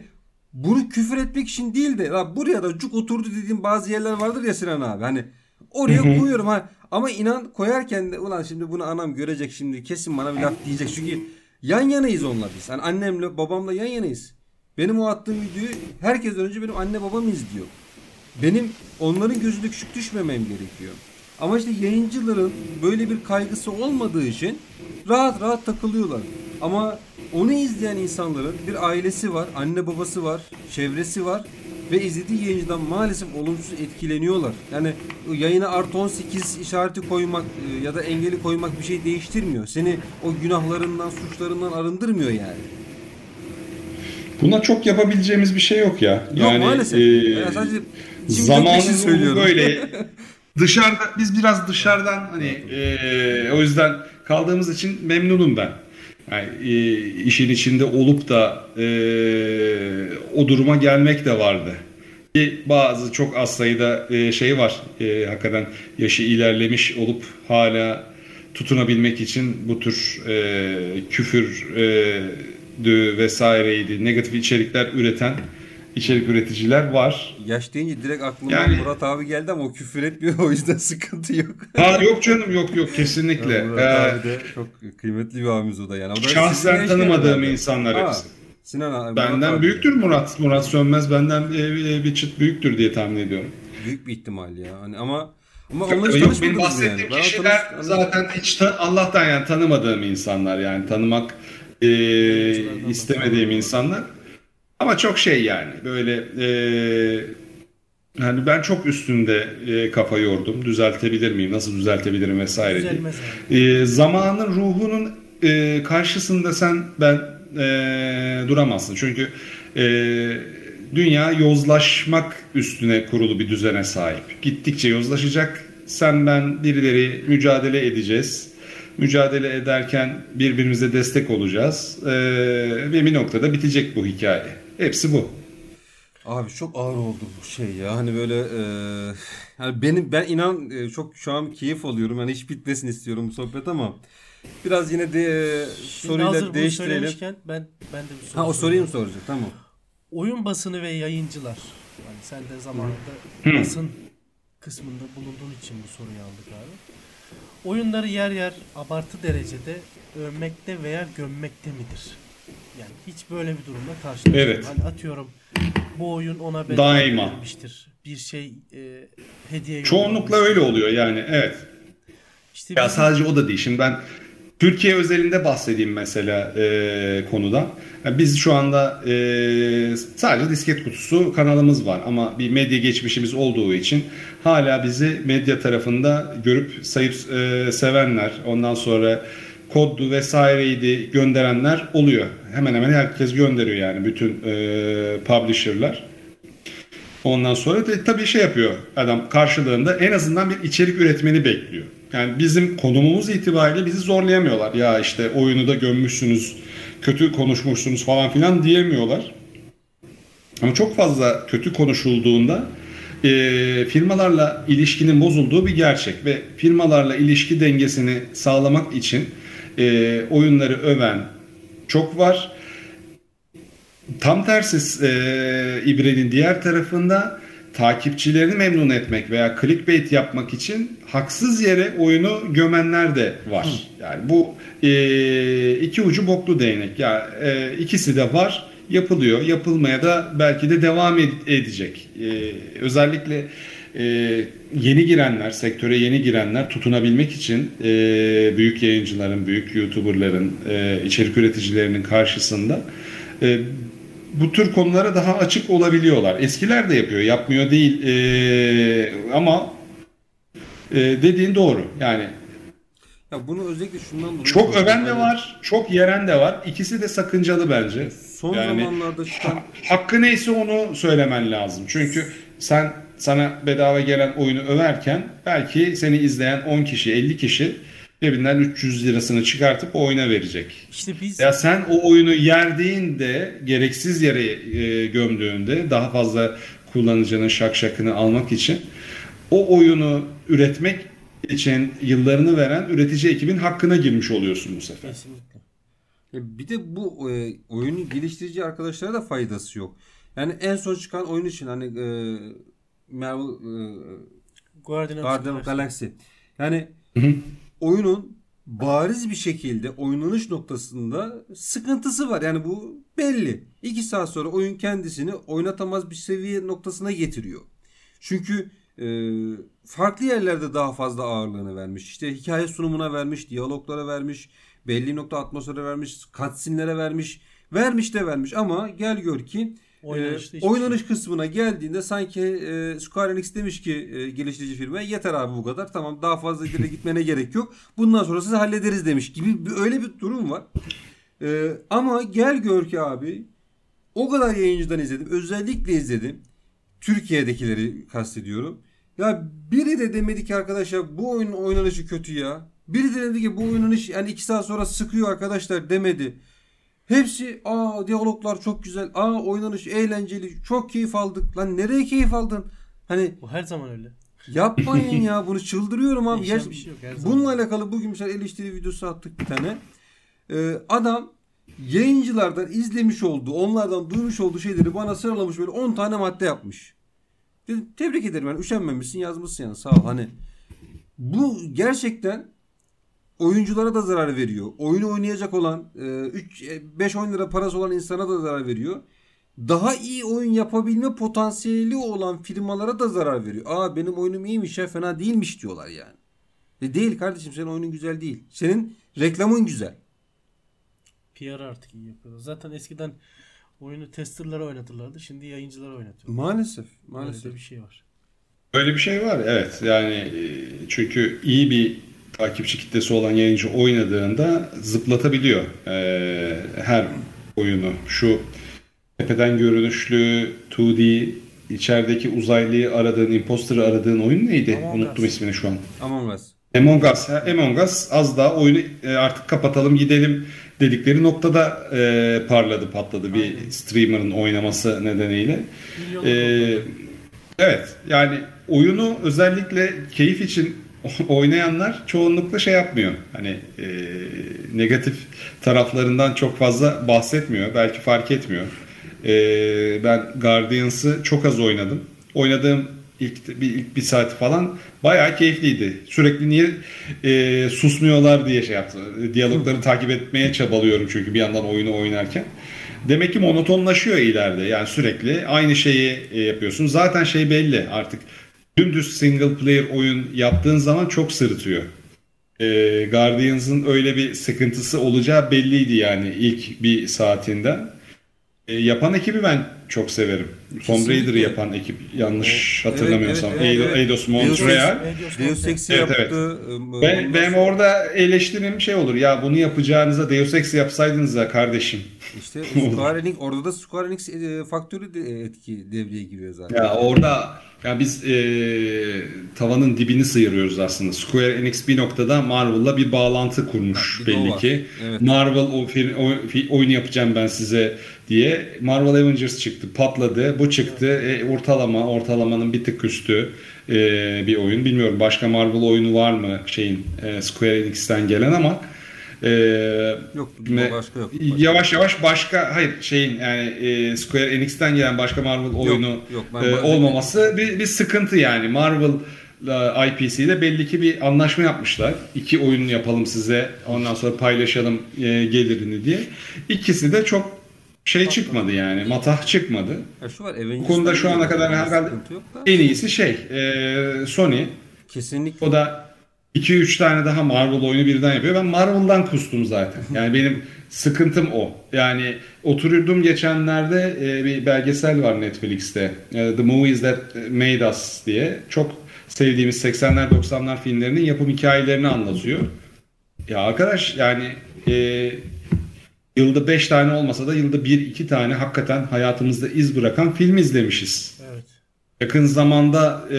bunu küfür etmek için değil de ya buraya da cuk oturdu dediğim bazı yerler vardır ya Sinan abi. Hani oraya Hı hı. koyuyorum ha. Ama inan koyarken de ulan şimdi bunu anam görecek şimdi kesin bana bir laf diyecek. Çünkü yan yanayız onunla biz. Hani annemle babamla yan yanayız. Benim o attığım videoyu herkesten önce benim anne babam izliyor. Benim onların gözünde küçük düşmemem gerekiyor. Ama işte yayıncıların böyle bir kaygısı olmadığı için rahat rahat takılıyorlar. Ama onu izleyen insanların bir ailesi var, anne babası var, çevresi var ve izlediği yayıncıdan maalesef olumsuz etkileniyorlar. Yani yayına artı 18 işareti koymak e, ya da engeli koymak bir şey değiştirmiyor. Seni o günahlarından, suçlarından arındırmıyor yani. Buna çok yapabileceğimiz bir şey yok ya. Yok maalesef. e, Ya sadece işi söylüyorum. böyle dışarıda biz biraz dışarıdan hani e, o yüzden kaldığımız için memnunum ben. Yani e, işin içinde olup da e, o duruma gelmek de vardı. Ki bazı çok az sayıda e, şey var. E, hakikaten yaşı ilerlemiş olup hala tutunabilmek için bu tür e, küfür e, dü vesaireydi negatif içerikler üreten içerik üreticiler var. Yaş deyince direkt aklıma Yani- Murat abi geldi ama o küfür etmiyor o yüzden sıkıntı yok. Ha yok canım yok yok kesinlikle. Murat Ee, abi de çok kıymetli bir abimiz o da yani. O da şahsen tanımadığım insanlar Ha, hepsi. Sinan abi. Benden abi. büyüktür Murat. Murat Sönmez benden e, bir çıt büyüktür diye tahmin ediyorum. Büyük bir ihtimal ya. Hani ama ama onunla hiç Yok benim yani. bahsettiğim Ben kişiler tanış- zaten hiç ta- Allah'tan yani tanımadığım insanlar yani tanımak e, istemediğim insanlar. Ama çok şey yani böyle e, yani ben çok üstünde e, kafa yordum. Düzeltebilir miyim? Nasıl düzeltebilirim vesaire diye. Düzelmez. E, zamanın ruhunun e, karşısında sen ben e, duramazsın. Çünkü e, dünya yozlaşmak üstüne kurulu bir düzene sahip. Gittikçe yozlaşacak. Sen ben birileri mücadele edeceğiz. Mücadele ederken birbirimize destek olacağız. E, ve bir noktada bitecek bu hikaye. Hepsi bu. Abi çok ağır oldu bu şey ya. Hani böyle e, yani benim ben inan e, çok şu an keyif alıyorum. Yani hiç bitmesin istiyorum bu sohbet ama biraz yine de e, Şimdi hazır soruyla değiştirelim. ben ben de bir soru Ha o soruyu mu soracak? Tamam. Oyun basını ve yayıncılar. Yani sen de zamanında Hı. basın kısmında bulunduğun için bu soruyu aldık abi. Oyunları yer yer abartı derecede övmekte veya gömmekte midir? Yani hiç böyle bir durumla karşılaşmadım. Evet. Hani atıyorum bu oyun ona bedava Daima. verilmiştir. Bir şey e, hediye Çoğunlukla öyle oluyor yani evet. İşte Ya bizim- sadece o da değil. Şimdi ben Türkiye özelinde bahsedeyim mesela e, konudan. Yani biz şu anda e, sadece disket kutusu kanalımız var ama bir medya geçmişimiz olduğu için hala bizi medya tarafında görüp sayıp e, sevenler, ondan sonra koddu vesaireydi gönderenler oluyor. Hemen hemen herkes gönderiyor yani bütün e, publisher'lar. Ondan sonra da tabii şey yapıyor adam karşılığında en azından bir içerik üretmeni bekliyor. Yani bizim konumumuz itibariyle bizi zorlayamıyorlar. Ya işte oyunu da gömmüşsünüz, kötü konuşmuşsunuz falan filan diyemiyorlar. Ama çok fazla kötü konuşulduğunda e, firmalarla ilişkinin bozulduğu bir gerçek ve firmalarla ilişki dengesini sağlamak için e, oyunları öven çok var. Tam tersi e, ibrenin diğer tarafında takipçilerini memnun etmek veya clickbait yapmak için haksız yere oyunu gömenler de var. Yani bu e, iki ucu boklu değnek. Yani e, ikisi de var, yapılıyor. Yapılmaya da belki de devam ed- edecek. E, özellikle e, yeni girenler, sektöre yeni girenler tutunabilmek için e, büyük yayıncıların, büyük YouTuber'ların, e, içerik üreticilerinin karşısında e, bu tür konulara daha açık olabiliyorlar. Eskiler de yapıyor, yapmıyor değil. E, ama e, dediğin doğru. Yani Ya bunu özellikle şundan dolayı çok öven de Hani var, çok yeren de var. İkisi de sakıncalı bence. Son Yani- zamanlarda çıkan Ha- hakkı neyse onu söylemen lazım. Çünkü sen sana bedava gelen oyunu överken belki seni izleyen 10 kişi, 50 kişi cebinden 300 lirasını çıkartıp o oyuna verecek. İşte biz Ya sen o oyunu yerdiğinde, gereksiz yere e, gömdüğünde daha fazla kullanıcının şakşakını almak için o oyunu üretmek için yıllarını veren üretici ekibin hakkına girmiş oluyorsun bu sefer. kesinlikle. Ya bir de bu e, oyunu geliştirici arkadaşlara da faydası yok. Yani en son çıkan oyun için hani e, Marvel e, Guardian of Guardian of Galaxy. Galaxy. Yani oyunun bariz bir şekilde oynanış noktasında sıkıntısı var. Yani bu belli. İki saat sonra oyun kendisini oynatamaz bir seviye noktasına getiriyor. Çünkü e, farklı yerlerde daha fazla ağırlığını vermiş. İşte hikaye sunumuna vermiş, diyaloglara vermiş, belli nokta atmosfere vermiş, cutscene'lere vermiş. Vermiş de vermiş ama gel gör ki Oynanışta e, oynanış şey kısmına geldiğinde sanki e, Square Enix demiş ki e, geliştirici firma yeter abi bu kadar tamam daha fazla ileri gitmene gerek yok. Bundan sonra sizi hallederiz demiş gibi bir, öyle bir durum var. E, ama gel gör ki abi o kadar yayıncıdan izledim. Özellikle izledim. Türkiye'dekileri kastediyorum. Ya biri de demedi ki arkadaşlar bu oyunun oynanışı kötü ya. Biri de dedi ki bu oynanış yani iki saat sonra sıkıyor arkadaşlar demedi. Hepsi aa diyaloglar çok güzel. Aa oynanış eğlenceli. Çok keyif aldık. Lan nereye keyif aldın? Hani Bu her zaman öyle. yapmayın ya bunu çıldırıyorum abi. Değişen bir şey yok her zaman. Bununla alakalı bugün mesela eleştiri videosu attık bir tane. Ee, adam yayıncılardan izlemiş olduğu, onlardan duymuş olduğu şeyleri bana sıralamış böyle 10 tane madde yapmış. Dedim, tebrik ederim yani üşenmemişsin yazmışsın yani sağ ol. Hani bu gerçekten oyunculara da zarar veriyor. Oyunu oynayacak olan 3 5 10 lira parası olan insana da zarar veriyor. Daha iyi oyun yapabilme potansiyeli olan firmalara da zarar veriyor. Aa benim oyunum iyiymiş ya fena değilmiş diyorlar yani. E değil kardeşim senin oyunun güzel değil. Senin reklamın güzel. PR artık iyi yapıyorlar. Zaten eskiden oyunu testerlara oynatırlardı. Şimdi yayıncılara oynatıyorlar. Maalesef. Böyle Maalesef. de bir şey var. Öyle bir şey var evet yani e, çünkü iyi bir takipçi kitlesi olan yayıncı oynadığında zıplatabiliyor e, her oyunu. Şu tepeden görünüşlü 2D içerideki uzaylıyı aradığın, imposter'ı aradığın oyun neydi? Among Unuttum Us. ismini şu an. Among Us. Among Us. Ha, Among Us az daha oyunu e, artık kapatalım gidelim dedikleri noktada e, parladı patladı bir Aynen. streamer'ın oynaması nedeniyle. Ee, evet yani oyunu özellikle keyif için oynayanlar çoğunlukla şey yapmıyor. Hani e, negatif taraflarından çok fazla bahsetmiyor. Belki fark etmiyor. E, ben Guardians'ı çok az oynadım. Oynadığım ilk bir, ilk bir saat falan bayağı keyifliydi. Sürekli niye e, susmuyorlar diye şey yaptım. Diyalogları takip etmeye çabalıyorum çünkü bir yandan oyunu oynarken. Demek ki monotonlaşıyor ileride. Yani sürekli aynı şeyi e, yapıyorsun. Zaten şey belli artık. Dümdüz single player oyun yaptığın zaman çok sırıtıyor. E, Guardians'ın öyle bir sıkıntısı olacağı belliydi yani ilk bir saatinden. E, yapan ekibi ben çok severim. Tomb Kesinlikle. Raider'ı yapan ekip yanlış Evet, hatırlamıyorsam. evet, evet, Eidos- evet. Eidos Deus Montreal. Ex- Deus Ex'i Evet, evet. yaptı. Ee, Ben, benim orada eleştirim şey olur. Ya bunu yapacağınıza Deus Ex yapsaydınız ya kardeşim. İşte Square Enix orada da Square Enix e, faktörü de etki devreye giriyor zaten. Ya orada ya biz e, tavanın dibini sıyırıyoruz aslında. Square Enix bir noktada Marvel'la bir bağlantı kurmuş Ha, bir belli ki. Evet. Marvel o, o oyunu yapacağım ben size diye. Marvel Avengers çıktı, patladı. Bu çıktı. E, ortalama, ortalamanın bir tık üstü e, bir oyun. Bilmiyorum başka Marvel oyunu var mı şeyin e, Square Enix'ten gelen ama e, Yok Me- başka yok. Yavaş yavaş başka hayır şeyin yani e, Square Enix'ten gelen başka Marvel oyunu yok, ben e, olmaması bir, bir sıkıntı yani. Marvel e, IPC ile belli ki bir anlaşma yapmışlar. İki oyun yapalım size ondan sonra paylaşalım e, gelirini diye. İkisi de çok şey çıkmadı yani matah çıkmadı. Ya şu var Avengers'da Bu konuda şu ana kadar herhalde en iyisi şey e, Sony kesinlikle o da 2-3 tane daha Marvel oyunu birden yapıyor. Ben Marvel'dan kustum zaten. Yani benim sıkıntım o. Yani otururdum geçenlerde e, bir belgesel var Netflix'te. E, The Movies That Made Us diye. Çok sevdiğimiz 80'ler 90'lar filmlerinin yapım hikayelerini anlatıyor. Ya arkadaş yani e, yılda 5 tane olmasa da yılda 1-2 tane hakikaten hayatımızda iz bırakan film izlemişiz. Evet. Yakın zamanda e,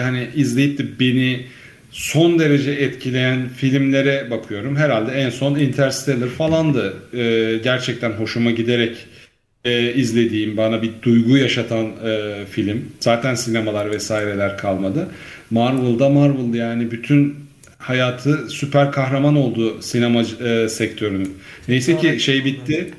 hani izleyip de beni son derece etkileyen filmlere bakıyorum. Herhalde en son Interstellar falandı. E, gerçekten hoşuma giderek e, izlediğim, bana bir duygu yaşatan e, film. Zaten sinemalar vesaireler kalmadı. Marvel'da Marvel yani bütün hayatı süper kahraman oldu sinema e, sektörünün. Neyse ki şey bitti.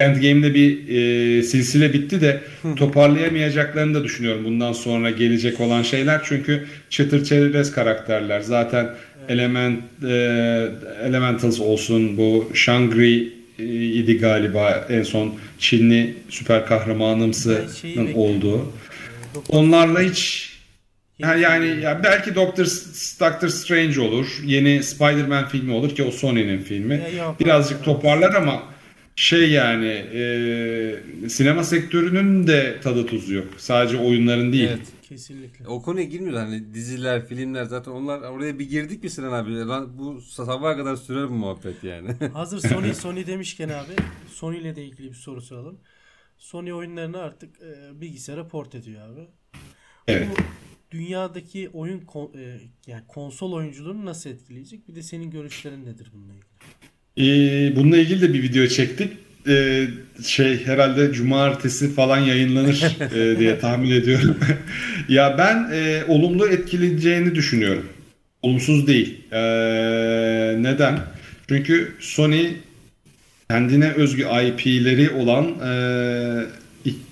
Endgame'de bir e, silsile bitti de toparlayamayacaklarını da düşünüyorum bundan sonra gelecek olan şeyler. Çünkü çıtır çerez karakterler. Zaten Element e, Elementals olsun bu Shangri e, idi galiba en son Çinli süper kahramanımsı Ben şeyi bekliyorum. olduğu. Onlarla hiç Ha, yani ya belki Doctor Doctor Strange olur. Yeni Spider-Man filmi olur ki o Sony'nin filmi. Ya yok, Birazcık evet. toparlar ama şey yani e, sinema sektörünün de tadı tuzu yok. Sadece oyunların değil. Evet. Kesinlikle. O konuya girmiyoruz hani diziler, filmler zaten onlar oraya bir girdik mi Sinan abi? Lan Bu sabaha kadar sürer bu muhabbet yani. Hazır Sony Sony demişken abi Sony ile de ilgili bir soru soralım. Sony oyunlarını artık e, bilgisayara port ediyor abi. Evet. Bu dünyadaki oyun kon- e, yani konsol oyunculuğunu nasıl etkileyecek? Bir de senin görüşlerin nedir bununla ilgili? Ee, bununla ilgili de bir video çektik. Ee, şey herhalde cumartesi falan yayınlanır e, diye tahmin ediyorum. ya ben e, olumlu etkileyeceğini düşünüyorum. Olumsuz değil. Ee, neden? Çünkü Sony kendine özgü IP'leri olan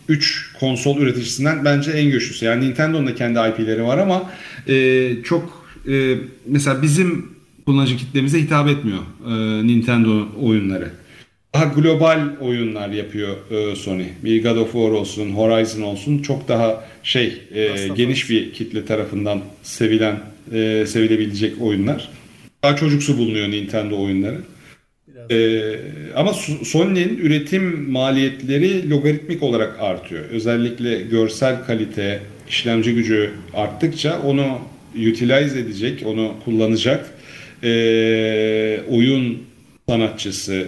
3 konsol üreticisinden bence en güçlüsü. Yani Nintendo'nun da kendi IP'leri var ama e, çok e, mesela bizim kullanıcı kitlemize hitap etmiyor e, Nintendo oyunları. Daha global oyunlar yapıyor e, Sony. Bir God of War olsun, Horizon olsun çok daha şey e, geniş bir kitle tarafından sevilen e, sevilebilecek oyunlar. Daha çocuksu bulunuyor Nintendo oyunları. Ee, ama Sony'nin üretim maliyetleri logaritmik olarak artıyor. Özellikle görsel kalite, işlemci gücü arttıkça onu utilize edecek, onu kullanacak ee, oyun sanatçısı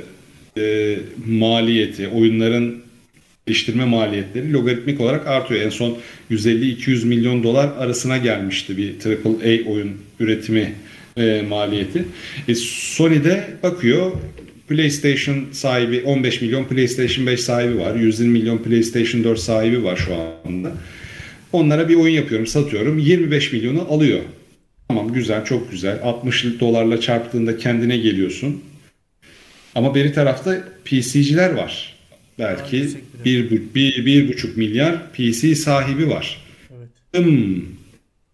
e, maliyeti, oyunların geliştirme maliyetleri logaritmik olarak artıyor. En son 150-200 milyon dolar arasına gelmişti bir AAA oyun üretimi e, maliyeti. E, Sony de bakıyor PlayStation sahibi 15 milyon PlayStation 5 sahibi var. 120 milyon PlayStation 4 sahibi var şu anda. Onlara bir oyun yapıyorum, satıyorum. 25 milyonu alıyor. Tamam güzel, çok güzel. 60 dolarla çarptığında kendine geliyorsun. Ama beri tarafta PC'ciler var. Belki bir bir, bir buçuk milyar PC sahibi var. evet. Hmm.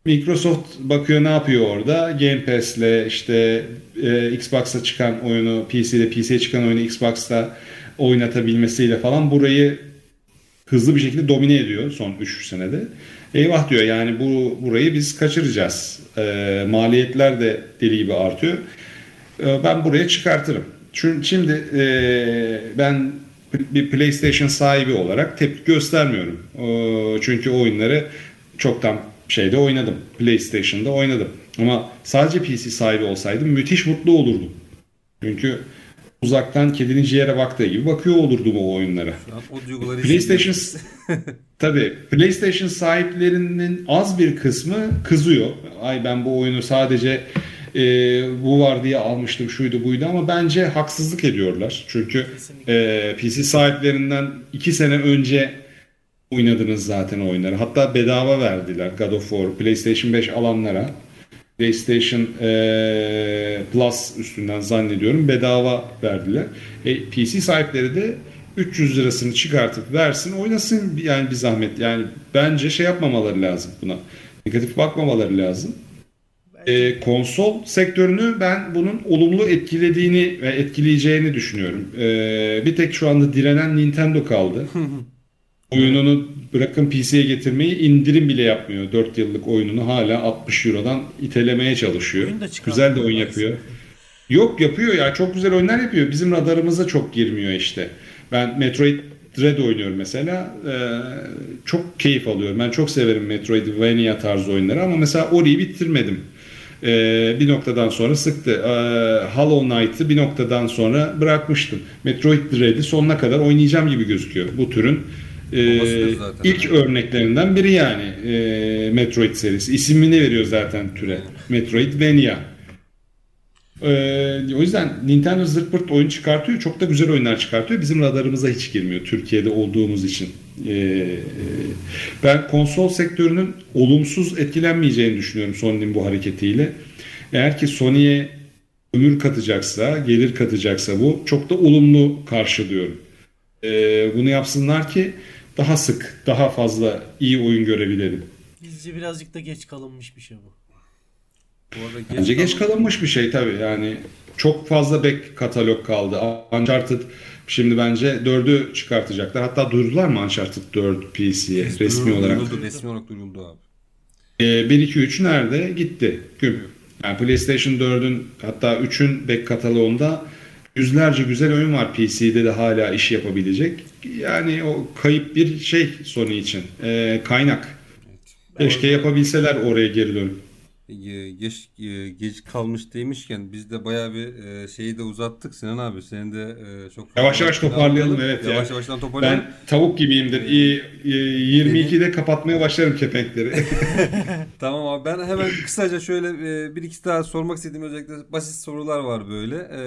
Microsoft bakıyor ne yapıyor orada? Game Pass'le işte e, Xbox'a çıkan oyunu, PC'de PC'ye çıkan oyunu Xbox'ta oynatabilmesiyle falan burayı hızlı bir şekilde domine ediyor son 3 senede. Eyvah diyor yani bu burayı biz kaçıracağız. E, maliyetler de deli gibi artıyor. E, ben buraya çıkartırım. Çünkü şimdi e, ben bir PlayStation sahibi olarak tepki göstermiyorum. E, çünkü oyunları çoktan şeyde oynadım. PlayStation'da oynadım. Ama sadece PC sahibi olsaydım müthiş mutlu olurdum. Çünkü uzaktan kedinin ciğere baktığı gibi bakıyor olurdum o oyunlara. O PlayStation tabii PlayStation sahiplerinin az bir kısmı kızıyor. Ay ben bu oyunu sadece e, bu var diye almıştım şuydu buydu ama bence haksızlık ediyorlar. Çünkü e, PC sahiplerinden iki sene önce oynadınız zaten oyunları. Hatta bedava verdiler God of War PlayStation 5 alanlara. PlayStation e, Plus üstünden zannediyorum bedava verdiler. E, PC sahipleri de 300 lirasını çıkartıp versin oynasın yani bir zahmet. Yani bence şey yapmamaları lazım buna. Negatif bakmamaları lazım. E, konsol sektörünü ben bunun olumlu etkilediğini ve etkileyeceğini düşünüyorum. E, bir tek şu anda direnen Nintendo kaldı. oyununu bırakın PC'ye getirmeyi indirim bile yapmıyor. 4 yıllık oyununu hala 60 Euro'dan itelemeye çalışıyor. Oyun da Güzel de oyun yapıyor. Yok yapıyor ya çok güzel oyunlar yapıyor. Bizim radarımıza çok girmiyor işte. Ben Metroid Dread oynuyorum mesela. Ee, çok keyif alıyorum. Ben çok severim Metroidvania tarzı oyunları ama mesela Ori'yi bitirmedim. Ee, bir noktadan sonra sıktı. Ee, Hollow Knight'ı bir noktadan sonra bırakmıştım. Metroid Dread'i sonuna kadar oynayacağım gibi gözüküyor. Bu türün e, zaten. ilk örneklerinden biri yani e, Metroid serisi. İsmini veriyor zaten türe. Metroidvania. Ee, o yüzden Nintendo zırt pırt oyun çıkartıyor. Çok da güzel oyunlar çıkartıyor. Bizim radarımıza hiç girmiyor Türkiye'de olduğumuz için. Ee, ben konsol sektörünün olumsuz etkilenmeyeceğini düşünüyorum Sony'nin bu hareketiyle. Eğer ki Sony'ye ömür katacaksa, gelir katacaksa bu çok da olumlu karşılıyorum. Ee, bunu yapsınlar ki daha sık, daha fazla iyi oyun görebilelim. Bizce birazcık da geç kalınmış bir şey bu. Bu arada Bence geç kalın- kalınmış bir şey tabii yani çok fazla back katalog kaldı. Uncharted şimdi bence 4'ü çıkartacaklar. Hatta duyurdular mı Uncharted 4 PC'ye resmi Duyuruldu, olarak? Duyuruldu, resmi olarak duyuruldu abi. Ee, 1 2 3 nerede? Gitti. Güm. Yani PlayStation 4'ün hatta 3'ün back kataloğunda yüzlerce güzel oyun var PC'de de hala iş yapabilecek. Yani o kayıp bir şey Sony için. Ee, kaynak. Keşke yapabilseler oraya geri dönüp. Ge- Geç, ge- geç kalmış demişken biz de bayağı bir e, şeyi de uzattık Sinan abi. Senin de e, çok Yavaş yavaş toparlayalım, evet ya. Yavaş yavaştan toparlayalım. Ben tavuk gibiyimdir. İyi, iyi, 22'de kapatmaya başlarım kepenkleri. Tamam abi ben hemen kısaca şöyle e, bir iki daha sormak istediğim özellikle basit sorular var böyle. E,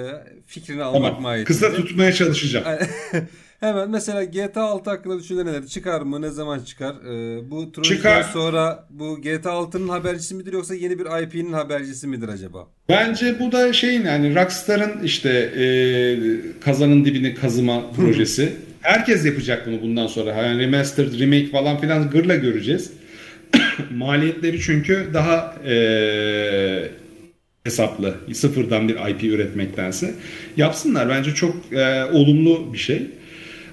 fikrini almak tamam. mahiyetinde. Kısa tutmaya çalışacağım. Hemen mesela GTA 6 hakkında düşünceler neler? Çıkar mı? Ne zaman çıkar? Ee, bu. Çıkar. sonra bu GTA 6'nın habercisi midir yoksa yeni bir IP'nin habercisi midir acaba? Bence bu da şeyin yani Rockstar'ın işte e, kazanın dibini kazıma projesi. Herkes yapacak bunu bundan sonra. Yani remastered, remake falan filan gırla göreceğiz. Maliyetleri çünkü daha e, hesaplı. Sıfırdan bir IP üretmektense. Yapsınlar. Bence çok e, olumlu bir şey.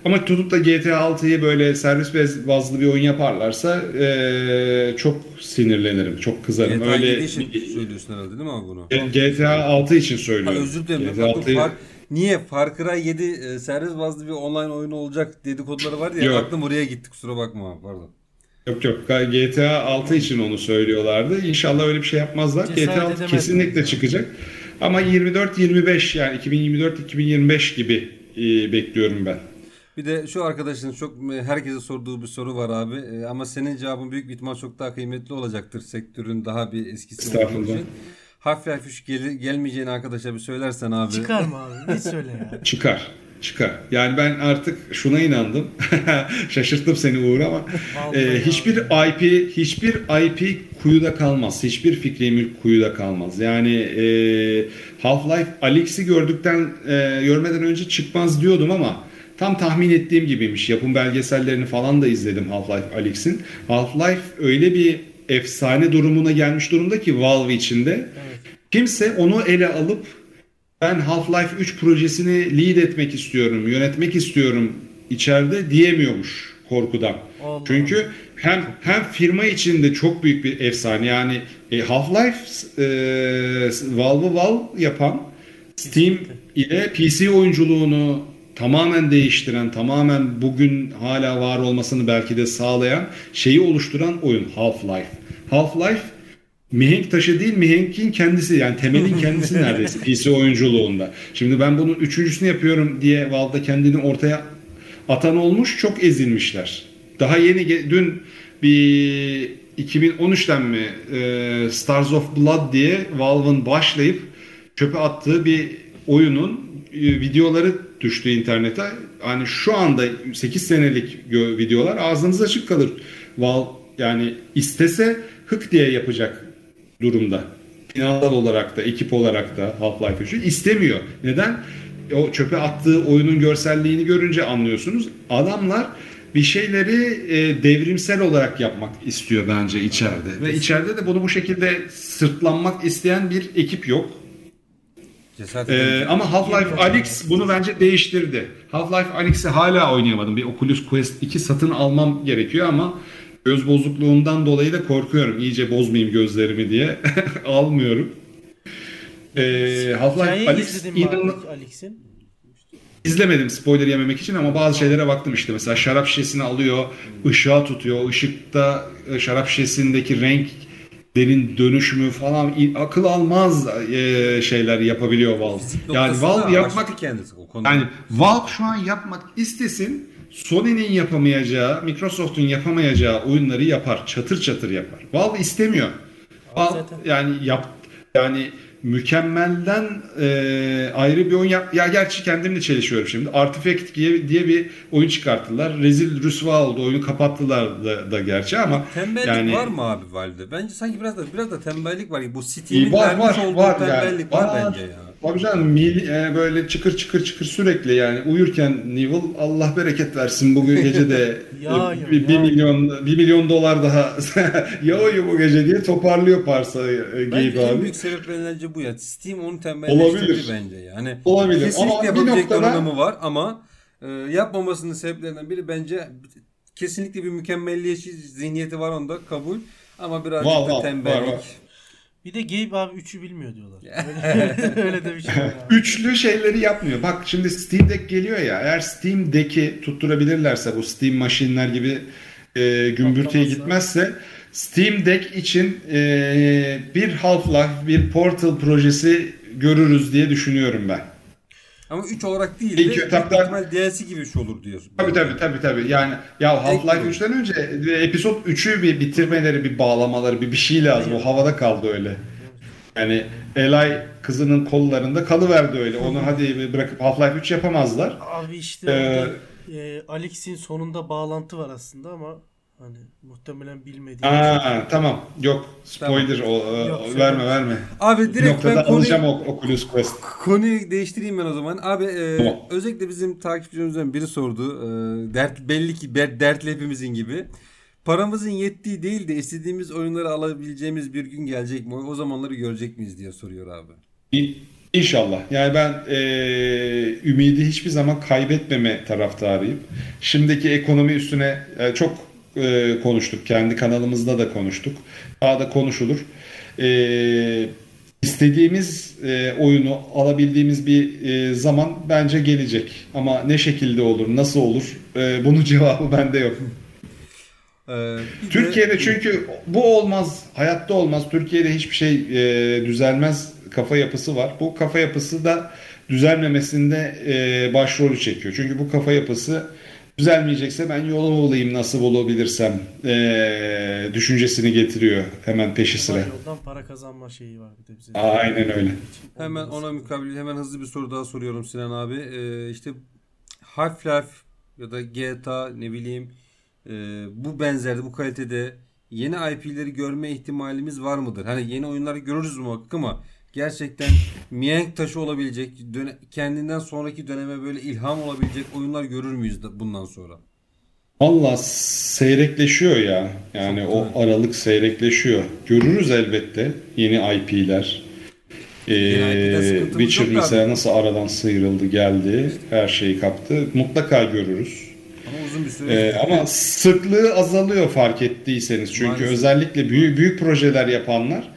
Ama tutup da GTA 6'yı böyle servis bazlı bir oyun yaparlarsa e, çok sinirlenirim. Çok kızarım. GTA Öyle 7 için söylüyorsun herhalde değil mi abi bunu? GTA 6 için Ha, söylüyorum. özür dilerim. GTA Baktım 6'yı Far- niye Far Cry 7 e, servis bazlı bir online oyunu olacak dedikoduları var ya Yok. aklım oraya gitti kusura bakma abi pardon. Yok yok GTA 6 için onu söylüyorlardı. İnşallah öyle bir şey yapmazlar. Cesaret GTA 6 edemezler. kesinlikle çıkacak. Ama 24-25 yani 2024-2025 gibi e, bekliyorum ben. Bir de şu arkadaşın çok herkese sorduğu bir soru var abi. E, ama senin cevabın büyük bir ihtimal çok daha kıymetli olacaktır. Sektörün daha bir eskisi olduğu için. Half-Life 3 gel- gelmeyeceğini arkadaşa bir söylersen abi. Çıkar mı abi? Ne söyle ya. Çıkar. Çıkar. Yani ben artık şuna inandım. Şaşırttım seni Uğur ama Vallahi e, hiçbir IP hiçbir IP kuyuda kalmaz. Hiçbir fikri mülk kuyuda kalmaz. Yani e, Half-Life Alyx'i gördükten e, görmeden önce çıkmaz diyordum ama tam tahmin ettiğim gibiymiş. Yapım belgesellerini falan da izledim Half-Life Alyx'in. Half-Life öyle bir efsane durumuna gelmiş durumda ki Valve içinde. Kimse onu ele alıp ben Half-Life 3 projesini lead etmek istiyorum, yönetmek istiyorum içeride diyemiyormuş korkudan. Allah Çünkü hem hem firma içinde çok büyük bir efsane yani e, Half-Life e, Valve'ı Valve yapan Steam ile PC oyunculuğunu tamamen değiştiren, tamamen bugün hala var olmasını belki de sağlayan şeyi oluşturan oyun Half-Life. Half-Life mihenk taşı değil mihenkin kendisi yani temelin kendisi neredeyse PC oyunculuğunda. Şimdi ben bunun üçüncüsünü yapıyorum diye Valve'da kendini ortaya atan olmuş çok ezilmişler. Daha yeni dün bir 2013'ten mi e, Stars of Blood diye Valve'ın başlayıp çöpe attığı bir oyunun e, videoları düştü internete. Hani şu anda 8 senelik videolar ağzınız açık kalır. Valve yani istese hık diye yapacak durumda. Finansal olarak da ekip olarak da Half-Life 3'ü istemiyor. Neden? O çöpe attığı oyunun görselliğini görünce anlıyorsunuz. Adamlar bir şeyleri e, devrimsel olarak yapmak istiyor bence içeride. Ve içeride de bunu bu şekilde sırtlanmak isteyen bir ekip yok. Ee, ama Half-Life Alyx bunu bence değiştirdi. Half-Life Alyx'i hala oynayamadım. Bir Oculus Quest 2 satın almam gerekiyor ama göz bozukluğundan dolayı da korkuyorum. İyice bozmayayım gözlerimi diye almıyorum. Ee, Half-Life Alyx inan- abi Alex'in? izlemedim spoiler yememek için ama bazı şeylere baktım işte. Mesela şarap şişesini alıyor, ışığa tutuyor. Işıkta şarap şişesindeki renk derin dönüşümü falan akıl almaz e, şeyler yapabiliyor Valve. Yani Valve yapmak kendisi o konuda. yani Valve şu an yapmak istesin Sony'nin yapamayacağı, Microsoft'un yapamayacağı oyunları yapar. Çatır çatır yapar. Valve istemiyor. Valve zaten. yani yap yani mükemmelden e, ayrı bir oyun yap. Ya gerçi kendimle çelişiyorum şimdi. Artifact diye, diye bir oyun çıkarttılar. Rezil rüsva oldu. Oyunu kapattılar da, da gerçi ama Tembellik yani var mı abi Valve'de? Bence sanki biraz da biraz da tembellik var. Bu Steam'in var, vermiş var, olduğu var tembellik var, Var. bence ya. Tabii canım mil, e, böyle çıkır çıkır çıkır sürekli yani uyurken Neville Allah bereket versin bu gece de Ya, e, bir, bir milyon bir milyon dolar daha yağıyor bu gece diye toparlıyor parsayı e, Bence Gabe en abi. büyük sebeplerinden bence bu ya. Steam onu tembelleştirdi bence yani. Olabilir. Kesinlikle Ama bir yapabilecek noktada- donanımı var ama e, yapmamasının sebeplerinden biri bence kesinlikle bir mükemmelliyetçi zihniyeti var onda kabul. Ama birazcık Var, da tembellik. var, var. Bir de Gabe abi 3'ü bilmiyor diyorlar. Öyle, öyle de bir şey var abi. Üçlü şeyleri yapmıyor. Bak şimdi Steam Deck geliyor ya. Eğer Steam Deck'i tutturabilirlerse bu Steam Machine'ler gibi e, gümbürtüye gitmezse Steam Deck için e, bir Half-Life, bir Portal projesi görürüz diye düşünüyorum ben. Ama 3 olarak değil İlk de etapta- DLC gibi bir şey olur diyor. Tabii tabii tabii tabii. Yani ya Half-Life Ekliyor. 3'ten önce e, Episode 3'ü bir bitirmeleri, bir bağlamaları, bir bir şey lazım. O havada kaldı öyle. Yani Eli kızının kollarında kalıverdi öyle. Onu hadi bırakıp Half-Life 3 yapamazlar. Abi işte Ee, e, Alex'in sonunda bağlantı var aslında ama hani muhtemelen bilmediği Aa tamam. Yok spoiler o, o- Yok, verme söyle. verme. Abi direkt noktada ben alacağım konuyu, o Oculus Quest. konuyu değiştireyim ben o zaman. Abi e, Tamam. özellikle bizim takipçilerimizden biri sordu. E, dert belli ki dertli hepimizin gibi. Paramızın yettiği değil de istediğimiz oyunları alabileceğimiz bir gün gelecek mi? O zamanları görecek miyiz diye soruyor abi. İ- İnşallah. Yani ben eee, ümidi hiçbir zaman kaybetmeme taraftarıyım. Şimdiki ekonomi üstüne e, çok e, konuştuk. Kendi kanalımızda da konuştuk. Daha da konuşulur. Eee istediğimiz e, oyunu alabildiğimiz bir e, zaman bence gelecek. Ama ne şekilde olur, nasıl olur? E, bunun cevabı bende yok. E, bir de- Türkiye'de çünkü bu olmaz, hayatta olmaz. Türkiye'de hiçbir şey e, düzelmez kafa yapısı var. Bu kafa yapısı da düzelmemesinde e, başrolü çekiyor. Çünkü bu kafa yapısı düzelmeyecekse ben yolumu bulayım nasıl bulabilirsem e, düşüncesini getiriyor hemen peşi sıra. yoldan para kazanma şeyi var bir de bize. Aynen öyle. Hemen ona mukabil hemen hızlı bir soru daha soruyorum Sinan abi. Ee, işte Half-Life ya da GTA ne bileyim e, bu benzerde bu kalitede yeni IP'leri görme ihtimalimiz var mıdır? Hani yeni oyunları görürüz muhakkak ama gerçekten mihenk taşı olabilecek kendinden sonraki döneme böyle ilham olabilecek oyunlar görür müyüz da bundan sonra? Allah seyrekleşiyor ya. Yani o aralık seyrekleşiyor. Görürüz elbette yeni IP'ler. Ee, Witcher mesela nasıl aradan sıyrıldı geldi. Her şeyi kaptı. Mutlaka görürüz. Ama uzun bir süre Ee, ama sıklığı azalıyor fark ettiyseniz. Çünkü Maalesef. özellikle büyük büyük projeler yapanlar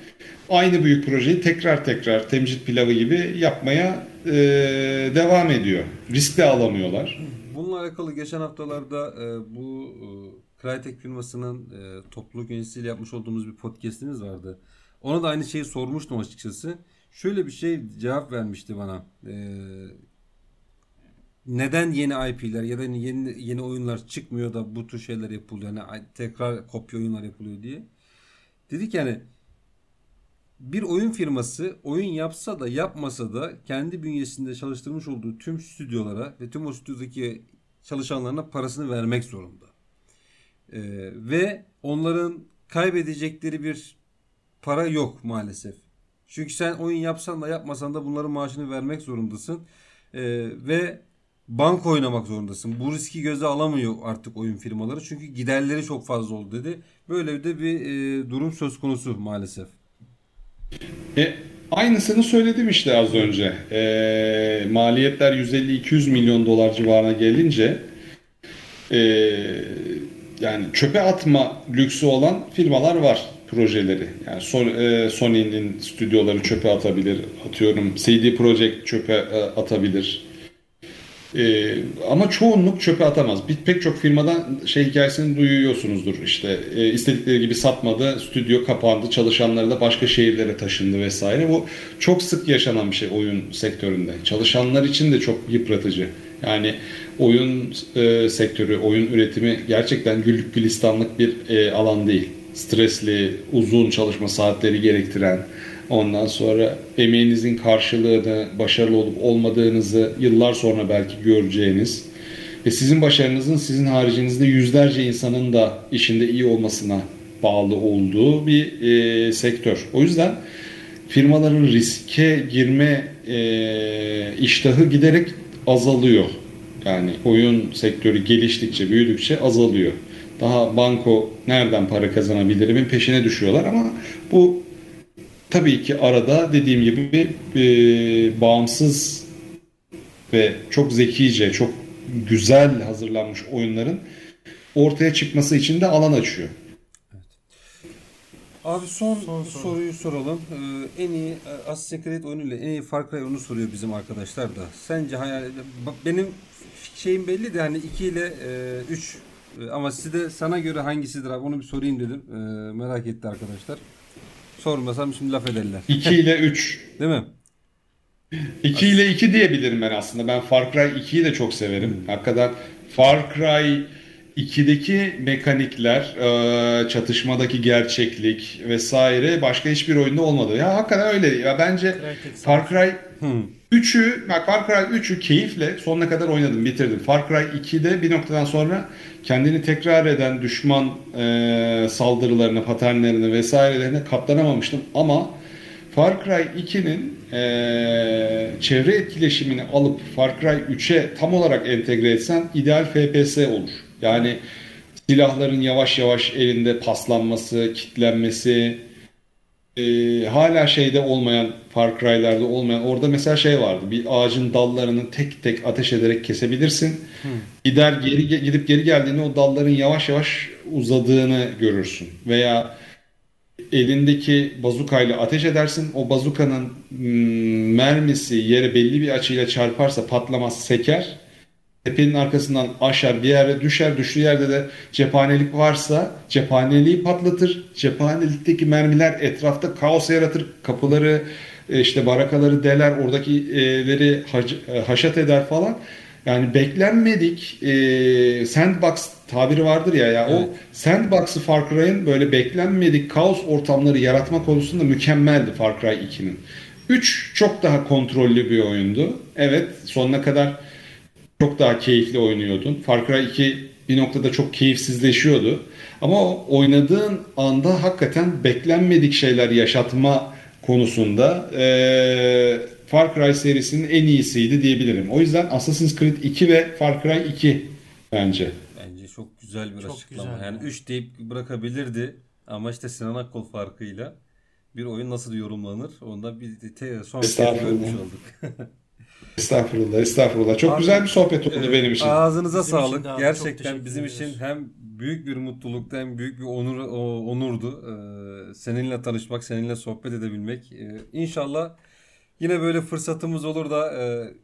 aynı büyük projeyi tekrar tekrar temcit pilavı gibi yapmaya e, devam ediyor. Risk de alamıyorlar. Bununla alakalı geçen haftalarda e, bu e, Crytek firmasının e, topluluk yöneticisiyle yapmış olduğumuz bir podcast'imiz vardı. Ona da aynı şeyi sormuştum açıkçası. Şöyle bir şey cevap vermişti bana. E, neden yeni IP'ler ya da yeni yeni oyunlar çıkmıyor da bu tür şeyler yapılıyor. Yani tekrar kopya oyunlar yapılıyor diye. Dedi ki hani bir oyun firması oyun yapsa da yapmasa da kendi bünyesinde çalıştırmış olduğu tüm stüdyolara ve tüm o stüdyodaki çalışanlarına parasını vermek zorunda. Ee, ve onların kaybedecekleri bir para yok maalesef. Çünkü sen oyun yapsan da yapmasan da bunların maaşını vermek zorundasın. Ee, ve bank oynamak zorundasın. Bu riski göze alamıyor artık oyun firmaları. Çünkü giderleri çok fazla oldu dedi. Böyle de bir e, durum söz konusu maalesef. E, Aynısını söyledim işte az önce. E, maliyetler 150-200 milyon dolar civarına gelince e, yani çöpe atma lüksü olan firmalar var projeleri. Yani e, Sony'nin stüdyoları çöpe atabilir. Atıyorum CD Projekt çöpe e, atabilir. Ee, ama çoğunluk çöpe atamaz. Bir, pek çok firmadan şey hikayesini duyuyorsunuzdur. İşte e, istedikleri gibi satmadı, stüdyo kapandı, çalışanları da başka şehirlere taşındı vesaire. Bu çok sık yaşanan bir şey oyun sektöründe. Çalışanlar için de çok yıpratıcı. Yani oyun e, sektörü, oyun üretimi gerçekten güllük gülistanlık bir e, alan değil. Stresli, uzun çalışma saatleri gerektiren, Ondan sonra emeğinizin karşılığını, başarılı olup olmadığınızı yıllar sonra belki göreceğiniz ve sizin başarınızın sizin haricinizde yüzlerce insanın da işinde iyi olmasına bağlı olduğu bir e, sektör. O yüzden firmaların riske girme e, iştahı giderek azalıyor. Yani oyun sektörü geliştikçe, büyüdükçe azalıyor. Daha banko nereden para kazanabilirimin peşine düşüyorlar ama bu tabii ki arada dediğim gibi e, bağımsız ve çok zekice, çok güzel hazırlanmış oyunların ortaya çıkması için de alan açıyor. Abi son, son soruyu soralım. Ee, en iyi e, Assassin's Creed oyunuyla en iyi Far Cry onu soruyor bizim arkadaşlar da. Sence hayal benim şeyim belli de hani 2 ile 3 e, e, ama size sana göre hangisidir abi onu bir sorayım dedim. E, merak etti arkadaşlar. Sormasam şimdi laf ederler. 2 ile 3. Değil mi? 2 ile 2 diyebilirim ben aslında. Ben Far Cry 2'yi de çok severim. Hmm. Hakikaten Far Cry 2'deki mekanikler, e, çatışmadaki gerçeklik vesaire başka hiçbir oyunda olmadı. Ya hakikaten öyle. Ya bence Far Cry 3'ü, bak Far Cry 3'ü keyifle sonuna kadar oynadım, bitirdim. Far Cry 2'de bir noktadan sonra kendini tekrar eden düşman e, saldırılarına, paternlerine vesairelerine katlanamamıştım. Ama Far Cry 2'nin e, çevre etkileşimini alıp Far Cry 3'e tam olarak entegre etsen ideal FPS olur. Yani silahların yavaş yavaş elinde paslanması, kitlenmesi, e, hala şeyde olmayan Far Cry'larda olmayan orada mesela şey vardı bir ağacın dallarını tek tek ateş ederek kesebilirsin. Hmm. Gider geri gidip geri geldiğinde o dalların yavaş yavaş uzadığını görürsün. Veya elindeki bazukayla ateş edersin. O bazukanın hmm, mermisi yere belli bir açıyla çarparsa patlamaz seker tepenin arkasından aşar bir yere düşer. Düştüğü yerde de cephanelik varsa cephaneliği patlatır. Cephanelikteki mermiler etrafta kaos yaratır. Kapıları e, işte barakaları deler. Oradakileri e, haşat eder falan. Yani beklenmedik e, sandbox tabiri vardır ya ya evet. o sandbox'ı Far Cry'ın böyle beklenmedik kaos ortamları yaratma konusunda mükemmeldi Far Cry 2'nin. 3 çok daha kontrollü bir oyundu. Evet sonuna kadar çok daha keyifli oynuyordun. Far Cry 2 bir noktada çok keyifsizleşiyordu. Ama oynadığın anda hakikaten beklenmedik şeyler yaşatma konusunda e, Far Cry serisinin en iyisiydi diyebilirim. O yüzden Assassin's Creed 2 ve Far Cry 2 bence. Bence çok güzel bir çok açıklama. Güzel. Yani 3 deyip bırakabilirdi ama işte Sinan Akkol farkıyla bir oyun nasıl yorumlanır onda bir te- son kez görmüş olduk. Estağfurullah, estağfurullah. Çok Abi, güzel bir sohbet oldu e, benim için. Ağzınıza bizim sağlık. Için Gerçekten bizim için hem büyük bir mutluluktu hem büyük bir onur onurdu. Ee, seninle tanışmak, seninle sohbet edebilmek. Ee, inşallah yine böyle fırsatımız olur da e,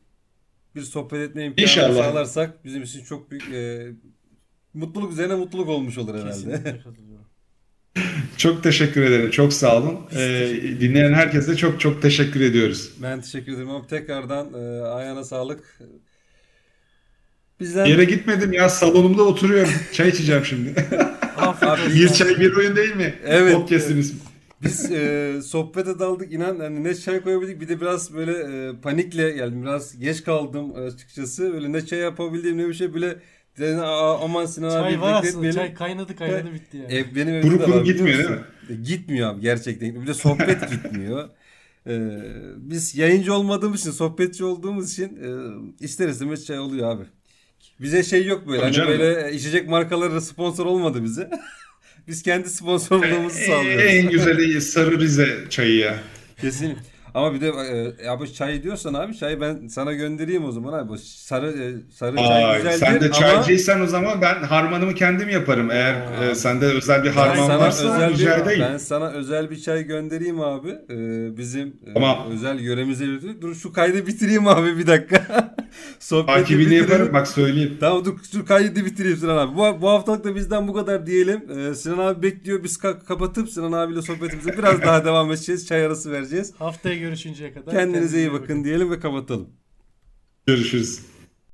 bir sohbet etme imkanı İnşallah. sağlarsak bizim için çok büyük e, mutluluk üzerine mutluluk olmuş olur herhalde. Kesinlikle Çok teşekkür ederim. Çok sağ olun. Ee, dinleyen herkese çok çok teşekkür ediyoruz. Ben teşekkür ederim ama tekrardan e, ayağına sağlık. Bizden... Yere gitmedim ya salonumda oturuyorum. Çay içeceğim şimdi. bir çay bir oyun değil mi? Evet. Podcast'imiz. Biz e, sohbete daldık inan hani ne çay koyabildik bir de biraz böyle e, panikle geldim biraz geç kaldım açıkçası öyle ne çay yapabildiğim ne bir şey böyle Dedim, aman Sinan abi Çay var aslında. Çay kaynadı kaynadı bitti yani. E, benim evimde de var. gitmiyor değil mi? E, gitmiyor abi gerçekten. Bir de sohbet gitmiyor. Ee, biz yayıncı olmadığımız için, sohbetçi olduğumuz için e, ister istemez çay oluyor abi. Bize şey yok böyle. hani böyle içecek markaları sponsor olmadı bize. biz kendi sponsorluğumuzu sağlıyoruz. En güzeli Sarı Rize çayı ya. Kesin. Ama bir de e, abi çay diyorsan abi çayı ben sana göndereyim o zaman abi. Bu Sarı e, sarı Aa, çay güzeldir sen de ama çaycıysan o zaman ben harmanımı kendim yaparım. Eğer Aa. e, sende özel bir ben harman sana varsa özel bir ben sana özel bir çay göndereyim abi. Ee, bizim e, Tamam. özel yöremize dur şu kaydı bitireyim abi bir dakika. Sohbeti Takibini bitirelim. yaparım bak söyleyeyim. Tamam dur şu kaydı bitireyim Sinan abi. Bu, bu haftalık da bizden bu kadar diyelim. Ee, Sinan abi bekliyor. Biz ka- kapatıp Sinan abiyle sohbetimize biraz daha devam edeceğiz. Çay arası vereceğiz. Haftaya görüşünceye kadar. Kendinize iyi bakın diyelim ve kapatalım. Görüşürüz.